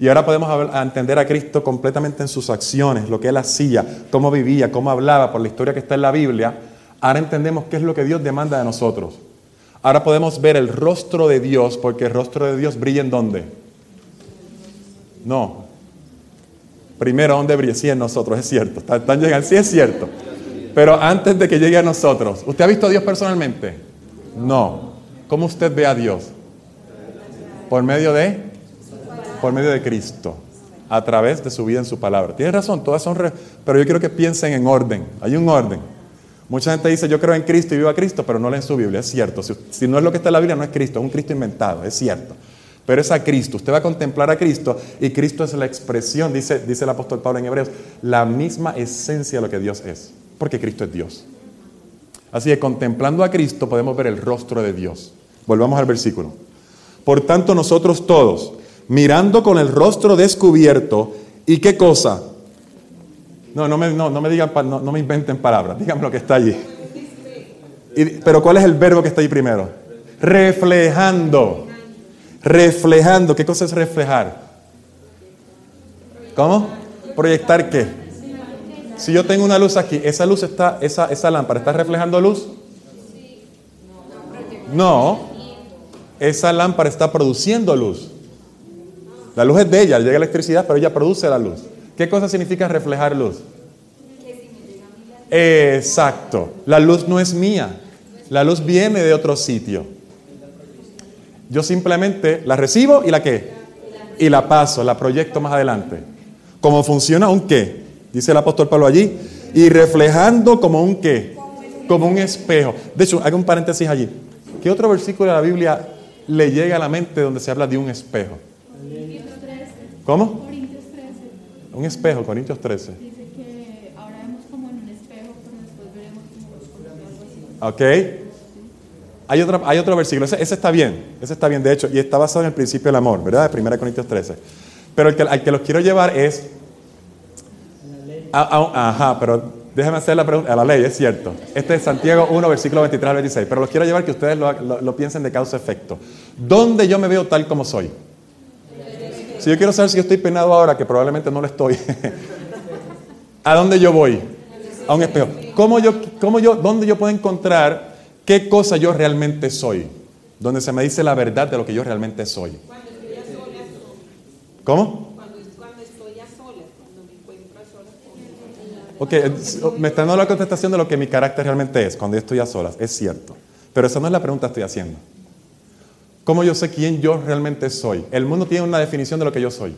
Y ahora podemos entender a Cristo completamente en sus acciones, lo que él hacía, cómo vivía, cómo hablaba, por la historia que está en la Biblia. Ahora entendemos qué es lo que Dios demanda de nosotros. Ahora podemos ver el rostro de Dios, porque el rostro de Dios brilla en dónde? No. Primero, ¿dónde brilla? Sí, en nosotros, es cierto. Están llegando, sí es cierto. Pero antes de que llegue a nosotros, ¿usted ha visto a Dios personalmente? No. ¿Cómo usted ve a Dios? Por medio de por medio de Cristo, a través de su vida en su palabra. Tiene razón, todas son pero yo quiero que piensen en orden. Hay un orden. Mucha gente dice, "Yo creo en Cristo y vivo a Cristo", pero no leen su Biblia, es cierto. Si, si no es lo que está en la Biblia, no es Cristo, es un Cristo inventado, es cierto. Pero es a Cristo. Usted va a contemplar a Cristo y Cristo es la expresión, dice, dice el apóstol Pablo en Hebreos, la misma esencia de lo que Dios es porque Cristo es Dios. Así que contemplando a Cristo podemos ver el rostro de Dios. Volvamos al versículo. Por tanto nosotros todos, mirando con el rostro descubierto, ¿y qué cosa? No, no me, no, me digan, no, me inventen palabras, díganme lo que está allí. pero ¿cuál es el verbo que está ahí primero? Reflejando. Reflejando. ¿Qué cosa es reflejar? ¿Cómo? ¿Proyectar qué? Si yo tengo una luz aquí, esa luz está, esa, esa lámpara está reflejando luz. No, esa lámpara está produciendo luz. La luz es de ella, llega electricidad, pero ella produce la luz. ¿Qué cosa significa reflejar luz? Exacto. La luz no es mía. La luz viene de otro sitio. Yo simplemente la recibo y la qué? Y la paso, la proyecto más adelante. ¿Cómo funciona un qué? dice el apóstol Pablo allí, y reflejando como un qué, como un espejo. De hecho, hago un paréntesis allí. ¿Qué otro versículo de la Biblia le llega a la mente donde se habla de un espejo? ¿Cómo? Un espejo, Corintios 13. Dice que ahora vemos como en un espejo, pero después veremos como Ok. Hay otro, hay otro versículo, ese, está bien, ese está bien, de hecho, y está basado en el principio del amor, ¿verdad? De 1 Corintios 13. Pero el que, al que los quiero llevar es Ah, ah, ajá, pero déjeme hacer la pregunta. A la ley, es cierto. Este es Santiago 1, versículo 23 al 26. Pero los quiero llevar que ustedes lo, piensen de causa-efecto. ¿Dónde yo me veo tal como soy? Si yo quiero saber si yo estoy peinado ahora, que probablemente no lo estoy, ¿a dónde yo voy? A un espejo. ¿Cómo yo, cómo yo, ¿Dónde yo puedo encontrar qué cosa yo realmente soy? Donde se me dice la verdad de lo que yo realmente soy. ¿Cómo? Ok, me están dando la contestación de lo que mi carácter realmente es cuando estoy a solas. Es cierto. Pero esa no es la pregunta que estoy haciendo. ¿Cómo yo sé quién yo realmente soy? El mundo tiene una definición de lo que yo soy.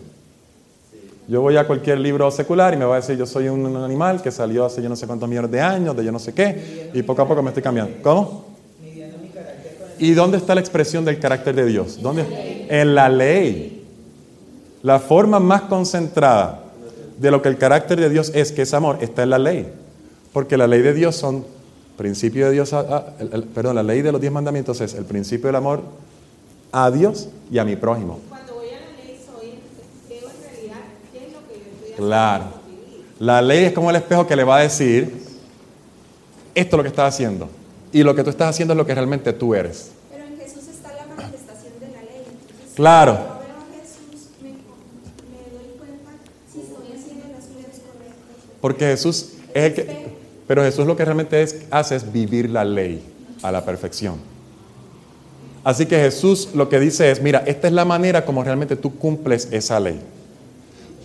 Yo voy a cualquier libro secular y me va a decir yo soy un animal que salió hace yo no sé cuántos millones de años, de yo no sé qué, y poco a poco me estoy cambiando. ¿Cómo? ¿Y dónde está la expresión del carácter de Dios? ¿Dónde? En la ley. La forma más concentrada de lo que el carácter de Dios es, que es amor, está en la ley. Porque la ley de Dios son, principio de Dios, perdón, la ley de los diez mandamientos es el principio del amor a Dios y a mi prójimo. Cuando voy a la ley soy, veo en realidad qué es lo que yo estoy haciendo. Claro. La ley es como el espejo que le va a decir, esto es lo que estás haciendo. Y lo que tú estás haciendo es lo que realmente tú eres. Pero en Jesús está la manifestación de la ley. claro. Porque Jesús es el que... Pero Jesús lo que realmente hace es vivir la ley a la perfección. Así que Jesús lo que dice es, mira, esta es la manera como realmente tú cumples esa ley.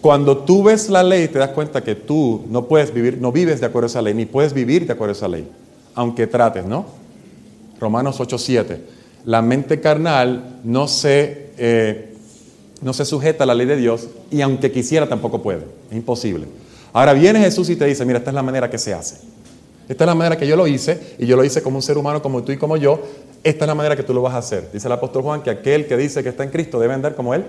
Cuando tú ves la ley, te das cuenta que tú no puedes vivir, no vives de acuerdo a esa ley, ni puedes vivir de acuerdo a esa ley, aunque trates, ¿no? Romanos 8:7. La mente carnal no se, eh, no se sujeta a la ley de Dios y aunque quisiera tampoco puede, es imposible. Ahora viene Jesús y te dice, mira, esta es la manera que se hace. Esta es la manera que yo lo hice y yo lo hice como un ser humano como tú y como yo. Esta es la manera que tú lo vas a hacer. Dice el apóstol Juan que aquel que dice que está en Cristo debe andar como Él.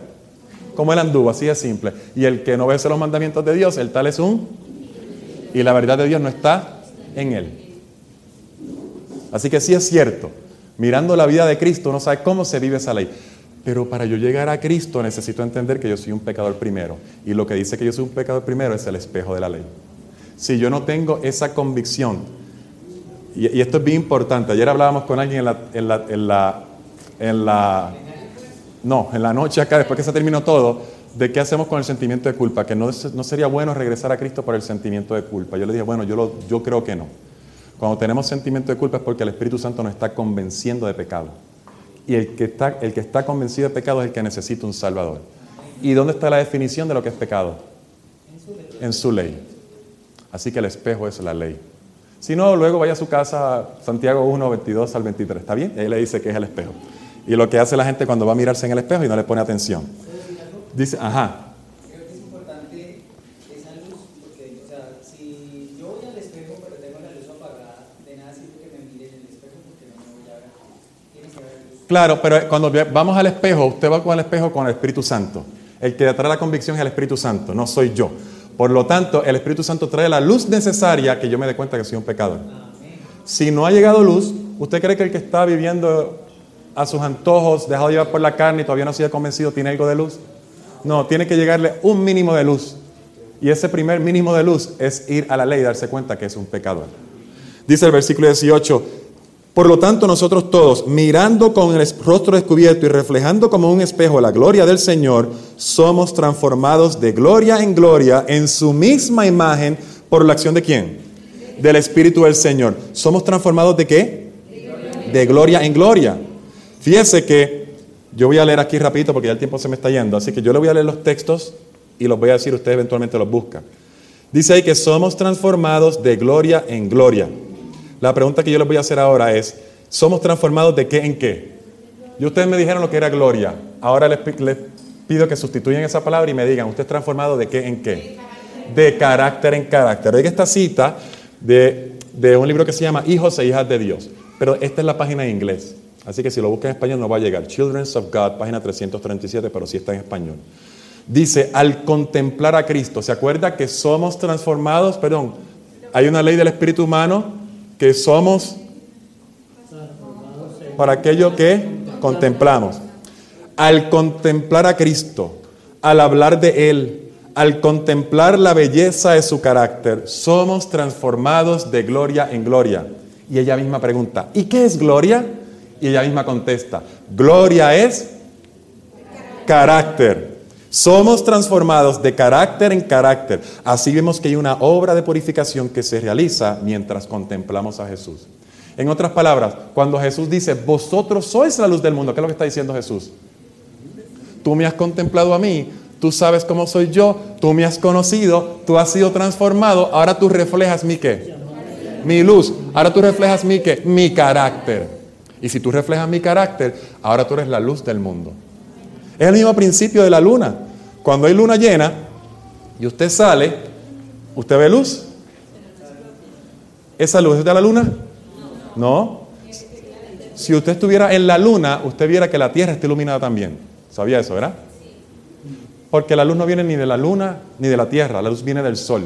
como él anduvo, así de simple. Y el que no obedece los mandamientos de Dios, el tal es un... Y la verdad de Dios no está en él. Así que sí es cierto, mirando la vida de Cristo, uno sabe cómo se vive esa ley. Pero para yo llegar a Cristo necesito entender que yo soy un pecador primero. Y lo que dice que yo soy un pecador primero es el espejo de la ley. Si yo no tengo esa convicción, y, esto es bien importante, ayer hablábamos con alguien en la, en la, en la, no, en la noche acá, después que se terminó todo, de qué hacemos con el sentimiento de culpa, que no, no sería bueno regresar a Cristo por el sentimiento de culpa. Yo le dije, bueno, yo, lo, yo creo que no. Cuando tenemos sentimiento de culpa es porque el Espíritu Santo nos está convenciendo de pecado. Y el que, está, el que está convencido de pecado es el que necesita un Salvador. ¿Y dónde está la definición de lo que es pecado? En su ley. Así que el espejo es la ley. Si no, luego vaya a su casa, Santiago 1, 22 al 23. ¿Está bien? Ahí le dice que es el espejo. Y lo que hace la gente cuando va a mirarse en el espejo y no le pone atención. Dice, ajá. Claro, pero cuando vamos al espejo, usted va con el espejo con el Espíritu Santo. El que trae la convicción es el Espíritu Santo, no soy yo. Por lo tanto, el Espíritu Santo trae la luz necesaria que yo me dé cuenta que soy un pecador. Si no ha llegado luz, ¿usted cree que el que está viviendo a sus antojos, dejado llevar por la carne y todavía no se ha convencido, tiene algo de luz? No, tiene que llegarle un mínimo de luz. Y ese primer mínimo de luz es ir a la ley y darse cuenta que es un pecador. Dice el versículo 18, por lo tanto, nosotros todos, mirando con el rostro descubierto y reflejando como un espejo la gloria del Señor, somos transformados de gloria en gloria en su misma imagen por la acción de quién? Del Espíritu del Señor. ¿Somos transformados de qué? De gloria en gloria. Fíjese que yo voy a leer aquí rapidito porque ya el tiempo se me está yendo, así que yo le voy a leer los textos y los voy a decir, usted eventualmente los busca. Dice ahí que somos transformados de gloria en gloria. La pregunta que yo les voy a hacer ahora es, ¿somos transformados de qué en qué? Y ustedes me dijeron lo que era gloria. Ahora les, pido que sustituyan esa palabra y me digan, ¿usted es transformado de qué en qué? De carácter en carácter. Oiga esta cita de, de un libro que se llama Hijos e Hijas de Dios. Pero esta es la página en inglés. Así que si lo busca en español no va a llegar. Children of God, página 337, pero sí está en español. Dice, al contemplar a Cristo, ¿se acuerda que somos transformados? Perdón, hay una ley del espíritu humano que somos para aquello que contemplamos. Al contemplar a Cristo, al hablar de Él, al contemplar la belleza de su carácter, somos transformados de gloria en gloria. Y ella misma pregunta, ¿y qué es gloria? Y ella misma contesta, gloria es carácter. Somos transformados de carácter en carácter. Así vemos que hay una obra de purificación que se realiza mientras contemplamos a Jesús. En otras palabras, cuando Jesús dice, vosotros sois la luz del mundo, ¿qué es lo que está diciendo Jesús? Tú me has contemplado a mí, tú sabes cómo soy yo, tú me has conocido, tú has sido transformado, ahora tú reflejas mi qué? Mi luz. Ahora tú reflejas mi qué? Mi carácter. Y si tú reflejas mi carácter, ahora tú eres la luz del mundo. Es el mismo principio de la luna. Cuando hay luna llena y usted sale, ¿usted ve luz? ¿Esa luz es de la luna? No. Si usted estuviera en la luna, usted viera que la Tierra está iluminada también. ¿Sabía eso, verdad? Porque la luz no viene ni de la luna ni de la Tierra, la luz viene del Sol.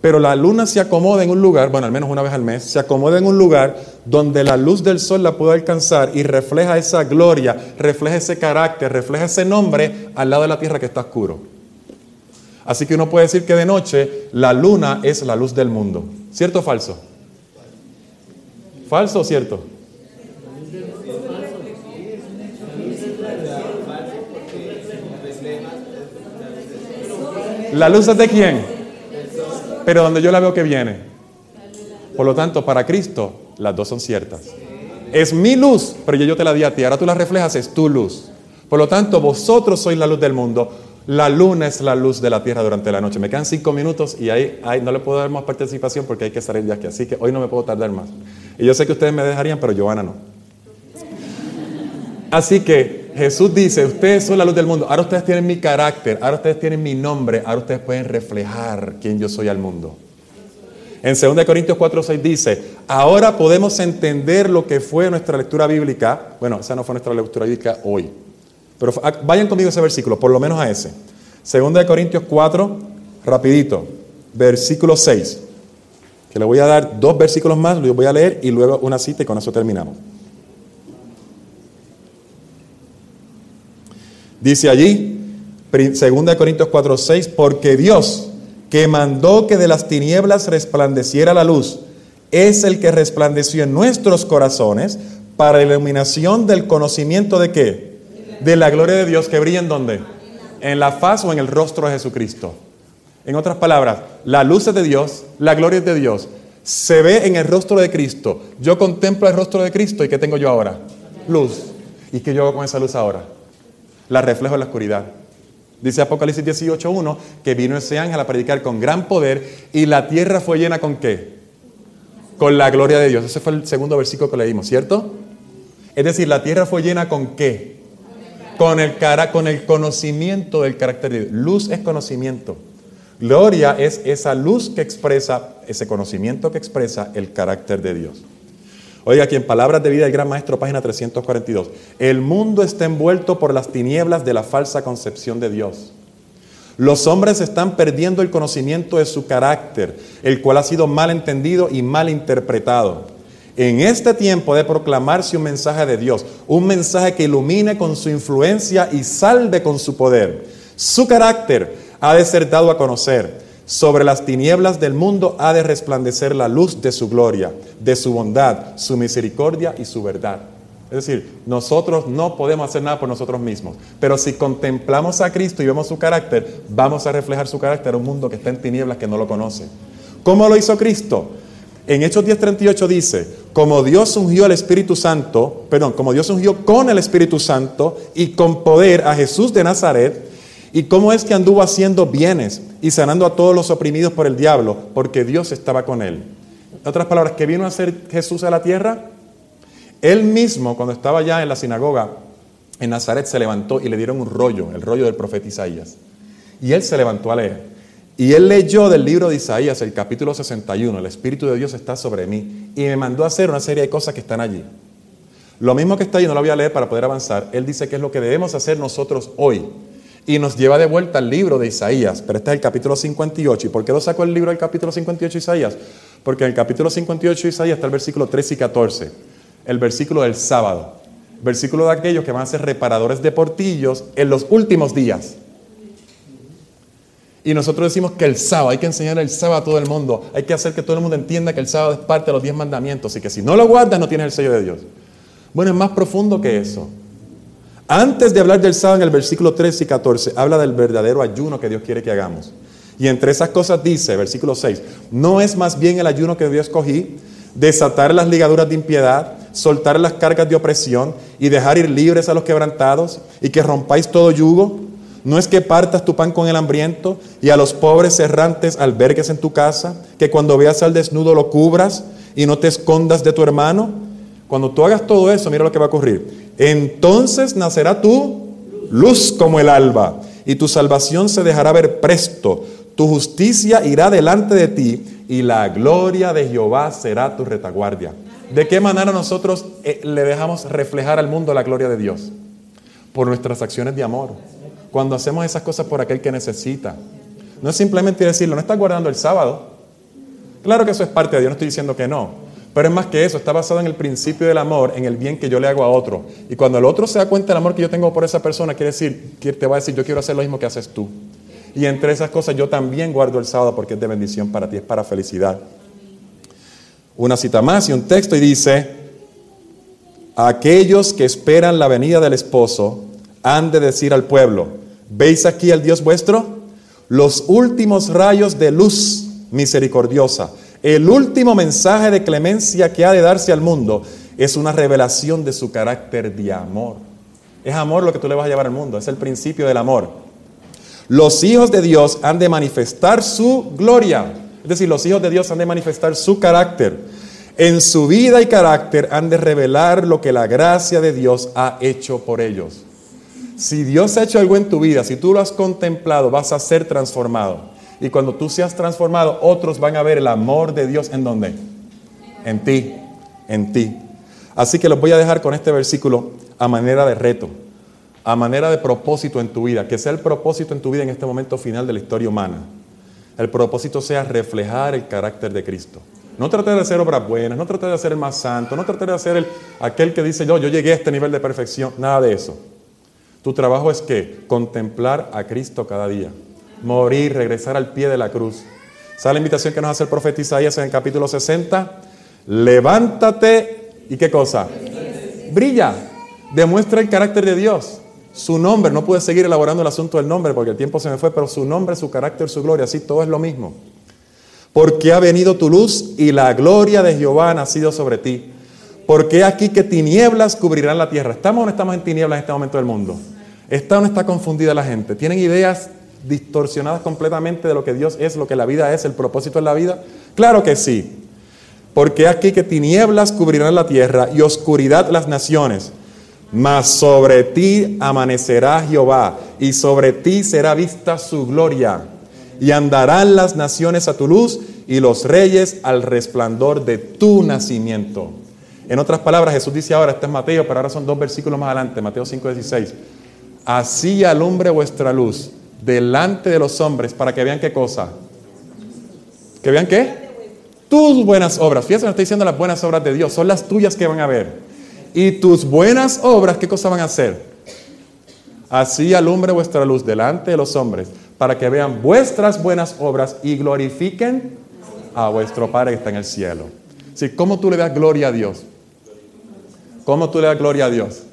Pero la luna se acomoda en un lugar, bueno, al menos una vez al mes, se acomoda en un lugar donde la luz del sol la puede alcanzar y refleja esa gloria, refleja ese carácter, refleja ese nombre al lado de la tierra que está oscuro. Así que uno puede decir que de noche la luna es la luz del mundo. ¿Cierto o falso? ¿Falso o cierto? ¿La luz es de quién? Pero donde yo la veo que viene. Por lo tanto, para Cristo, las dos son ciertas. Es mi luz, pero yo, te la di a ti. Ahora tú la reflejas, es tu luz. Por lo tanto, vosotros sois la luz del mundo. La luna es la luz de la tierra durante la noche. Me quedan cinco minutos y ahí, no le puedo dar más participación porque hay que salir de aquí. Así que hoy no me puedo tardar más. Y yo sé que ustedes me dejarían, pero Giovanna no. Así que Jesús dice, ustedes son la luz del mundo, ahora ustedes tienen mi carácter, ahora ustedes tienen mi nombre, ahora ustedes pueden reflejar quién yo soy al mundo. En 2 Corintios 4, 6 dice, ahora podemos entender lo que fue nuestra lectura bíblica, bueno, esa no fue nuestra lectura bíblica hoy, Pero ah, vayan conmigo a ese versículo, por lo menos a ese. Segunda de Corintios 4, rapidito, versículo 6. Que le voy a dar dos versículos más, los voy a leer y luego una cita y con eso terminamos. Dice allí, Segunda de Corintios 4, 6, porque Dios que mandó que de las tinieblas resplandeciera la luz, es el que resplandeció en nuestros corazones para la iluminación del conocimiento de qué? De la gloria de Dios que brilla en dónde? En la faz o en el rostro de Jesucristo. En otras palabras, la luz es de Dios, la gloria es de Dios. Se ve en el rostro de Cristo. Yo contemplo el rostro de Cristo y ¿qué tengo yo ahora? Luz. ¿Y qué yo hago con esa luz ahora? La reflejo en la oscuridad. Dice Apocalipsis 18.1 que vino ese ángel a predicar con gran poder y la tierra fue llena con qué? Con la gloria de Dios. Ese fue el segundo versículo que leímos, ¿cierto? Es decir, la tierra fue llena con qué? Con el, cara, con el conocimiento del carácter de Dios. Luz es conocimiento. Gloria es esa luz que expresa, ese conocimiento que expresa el carácter de Dios. Oiga, aquí en Palabras de Vida del Gran Maestro, página 342. El mundo está envuelto por las tinieblas de la falsa concepción de Dios. Los hombres están perdiendo el conocimiento de su carácter, el cual ha sido mal entendido y mal interpretado. En este tiempo de proclamarse un mensaje de Dios, un mensaje que ilumine con su influencia y salve con su poder. Su carácter ha de ser dado a conocer sobre las tinieblas del mundo ha de resplandecer la luz de su gloria, de su bondad, su misericordia y su verdad. Es decir, nosotros no podemos hacer nada por nosotros mismos, pero si contemplamos a Cristo y vemos su carácter, vamos a reflejar su carácter a un mundo que está en tinieblas que no lo conoce. ¿Cómo lo hizo Cristo? En Hechos 10:38 dice, como Dios ungió al Espíritu Santo, perdón, como Dios ungió con el Espíritu Santo y con poder a Jesús de Nazaret, ¿Y cómo es que anduvo haciendo bienes y sanando a todos los oprimidos por el diablo? Porque Dios estaba con él. En otras palabras, ¿qué vino a hacer Jesús a la tierra? Él mismo, cuando estaba ya en la sinagoga en Nazaret, se levantó y le dieron un rollo, el rollo del profeta Isaías. Y él se levantó a leer. Y él leyó del libro de Isaías, el capítulo 61, el Espíritu de Dios está sobre mí. Y me mandó a hacer una serie de cosas que están allí. Lo mismo que está allí, no lo voy a leer para poder avanzar. Él dice que es lo que debemos hacer nosotros hoy y nos lleva de vuelta al libro de Isaías, pero este es el capítulo 58. ¿Y por qué lo sacó el libro del capítulo 58 de Isaías? Porque en el capítulo 58 de Isaías está el versículo 13 y 14, el versículo del sábado, versículo de aquellos que van a ser reparadores de portillos en los últimos días. Y nosotros decimos que el sábado, hay que enseñar el sábado a todo el mundo, hay que hacer que todo el mundo entienda que el sábado es parte de los diez mandamientos y que si no lo guardas no tienes el sello de Dios. Bueno, es más profundo que eso. Antes de hablar del sábado en el versículo 13 y 14, habla del verdadero ayuno que Dios quiere que hagamos. Y entre esas cosas dice, versículo 6, no es más bien el ayuno que Dios escogí, desatar las ligaduras de impiedad, soltar las cargas de opresión y dejar ir libres a los quebrantados y que rompáis todo yugo. No es que partas tu pan con el hambriento y a los pobres errantes albergues en tu casa, que cuando veas al desnudo lo cubras y no te escondas de tu hermano. Cuando tú hagas todo eso, mira lo que va a ocurrir. Entonces nacerá tu luz como el alba, y tu salvación se dejará ver presto. Tu justicia irá delante de ti, y la gloria de Jehová será tu retaguardia. ¿De qué manera nosotros eh, le dejamos reflejar al mundo la gloria de Dios? Por nuestras acciones de amor. Cuando hacemos esas cosas por aquel que necesita. No es simplemente decirlo, no estás guardando el sábado. Claro que eso es parte de Dios, no estoy diciendo que no. Pero es más que eso, está basado en el principio del amor, en el bien que yo le hago a otro. Y cuando el otro se da cuenta del amor que yo tengo por esa persona, quiere decir, te va a decir, yo quiero hacer lo mismo que haces tú. Y entre esas cosas yo también guardo el sábado porque es de bendición para ti, es para felicidad. Una cita más y un texto y dice, aquellos que esperan la venida del esposo han de decir al pueblo, ¿veis aquí al Dios vuestro? Los últimos rayos de luz misericordiosa el último mensaje de clemencia que ha de darse al mundo es una revelación de su carácter de amor. Es amor lo que tú le vas a llevar al mundo, es el principio del amor. Los hijos de Dios han de manifestar su gloria, es decir, los hijos de Dios han de manifestar su carácter. En su vida y carácter han de revelar lo que la gracia de Dios ha hecho por ellos. Si Dios ha hecho algo en tu vida, si tú lo has contemplado, vas a ser transformado. Y cuando tú seas transformado, otros van a ver el amor de Dios en dónde? En ti, en ti. Así que los voy a dejar con este versículo a manera de reto. a manera de propósito en tu vida, que sea el propósito en tu vida en este momento final de la historia humana. El propósito sea reflejar el carácter de Cristo. No tratar de hacer obras buenas, no tratar de ser el más santo, no tratar de ser el, aquel que dice yo, yo llegué a este nivel de perfección, nada de eso. Tu trabajo es que contemplar a Cristo cada día, morir, regresar al pie de la cruz. ¿Sabe la invitación que nos hace el profeta Isaías en el capítulo 60? Levántate y qué cosa? Brilla, demuestra el carácter de Dios. Su nombre, no pude seguir elaborando el asunto del nombre porque el tiempo se me fue, pero su nombre, su carácter, su gloria, así todo es lo mismo. Porque ha venido tu luz y la gloria de Jehová ha nacido sobre ti. Porque aquí que tinieblas cubrirán la tierra. ¿Estamos o no estamos en tinieblas en este momento del mundo? ¿Está o no está confundida la gente? ¿Tienen ideas distorsionadas completamente de lo que Dios es, lo que la vida es, el propósito de la vida? Claro que sí. Porque aquí que tinieblas cubrirán la tierra y oscuridad las naciones. Mas sobre ti amanecerá Jehová y sobre ti será vista su gloria. Y andarán las naciones a tu luz y los reyes al resplandor de tu nacimiento. En otras palabras, Jesús dice ahora, este es Mateo, pero ahora son dos versículos más adelante, Mateo 5, 16. Así alumbre vuestra luz delante de los hombres para que vean qué cosa. ¿Que vean qué? Tus buenas obras. Fíjense, no estoy diciendo las buenas obras de Dios, son las tuyas que van a ver. Y tus buenas obras, ¿qué cosa van a hacer? Así alumbre vuestra luz delante de los hombres, para que vean vuestras buenas obras y glorifiquen a vuestro Padre que está en el cielo. Sí, ¿Cómo tú le das gloria a Dios? ¿Cómo tú le das gloria a Dios?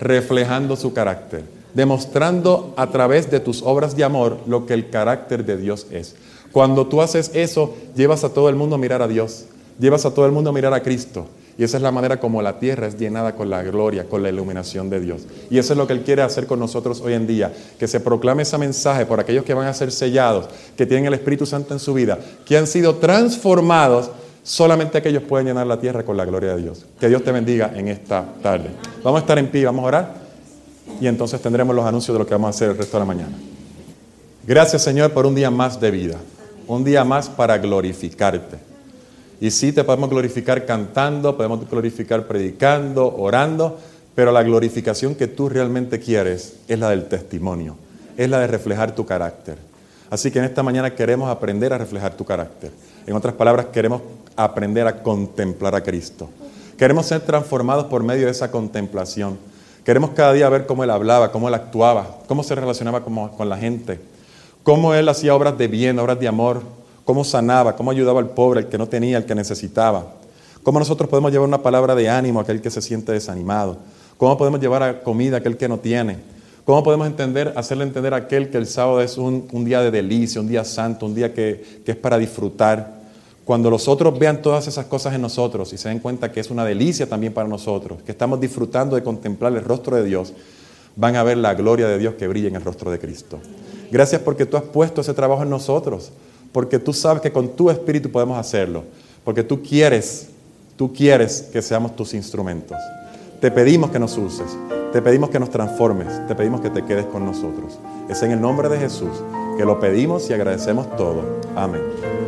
Reflejando su carácter, demostrando a través de tus obras de amor lo que el carácter de Dios es. Cuando tú haces eso, llevas a todo el mundo a mirar a Dios, llevas a todo el mundo a mirar a Cristo. Y esa es la manera como la tierra es llenada con la gloria, con la iluminación de Dios. Y eso es lo que Él quiere hacer con nosotros hoy en día, que se proclame ese mensaje por aquellos que van a ser sellados, que tienen el Espíritu Santo en su vida, que han sido transformados, solamente aquellos pueden llenar la tierra con la gloria de Dios. Que Dios te bendiga en esta tarde. Vamos a estar en pie, vamos a orar y entonces tendremos los anuncios de lo que vamos a hacer el resto de la mañana. Gracias Señor por un día más de vida, un día más para glorificarte. Y sí te podemos glorificar cantando, podemos glorificar predicando, orando, pero la glorificación que tú realmente quieres es la del testimonio, es la de reflejar tu carácter. Así que en esta mañana queremos aprender a reflejar tu carácter. En otras palabras, queremos aprender a contemplar a Cristo. Queremos ser transformados por medio de esa contemplación. Queremos cada día ver cómo Él hablaba, cómo Él actuaba, cómo se relacionaba con la gente, cómo Él hacía obras de bien, obras de amor, cómo sanaba, cómo ayudaba al pobre, al que no tenía, al que necesitaba. Cómo nosotros podemos llevar una palabra de ánimo a aquel que se siente desanimado. Cómo podemos llevar a comida a aquel que no tiene. Cómo podemos entender, hacerle entender a aquel que el sábado es un, día de delicia, un día santo, un día que, que es para disfrutar. Cuando los otros vean todas esas cosas en nosotros y se den cuenta que es una delicia también para nosotros, que estamos disfrutando de contemplar el rostro de Dios, van a ver la gloria de Dios que brilla en el rostro de Cristo. Gracias porque tú has puesto ese trabajo en nosotros porque tú sabes que con tu espíritu podemos hacerlo, porque tú quieres, tú quieres que seamos tus instrumentos. Te pedimos que nos uses, te pedimos que nos transformes, te pedimos que te quedes con nosotros. Es en el nombre de Jesús que lo pedimos y agradecemos todo. Amén.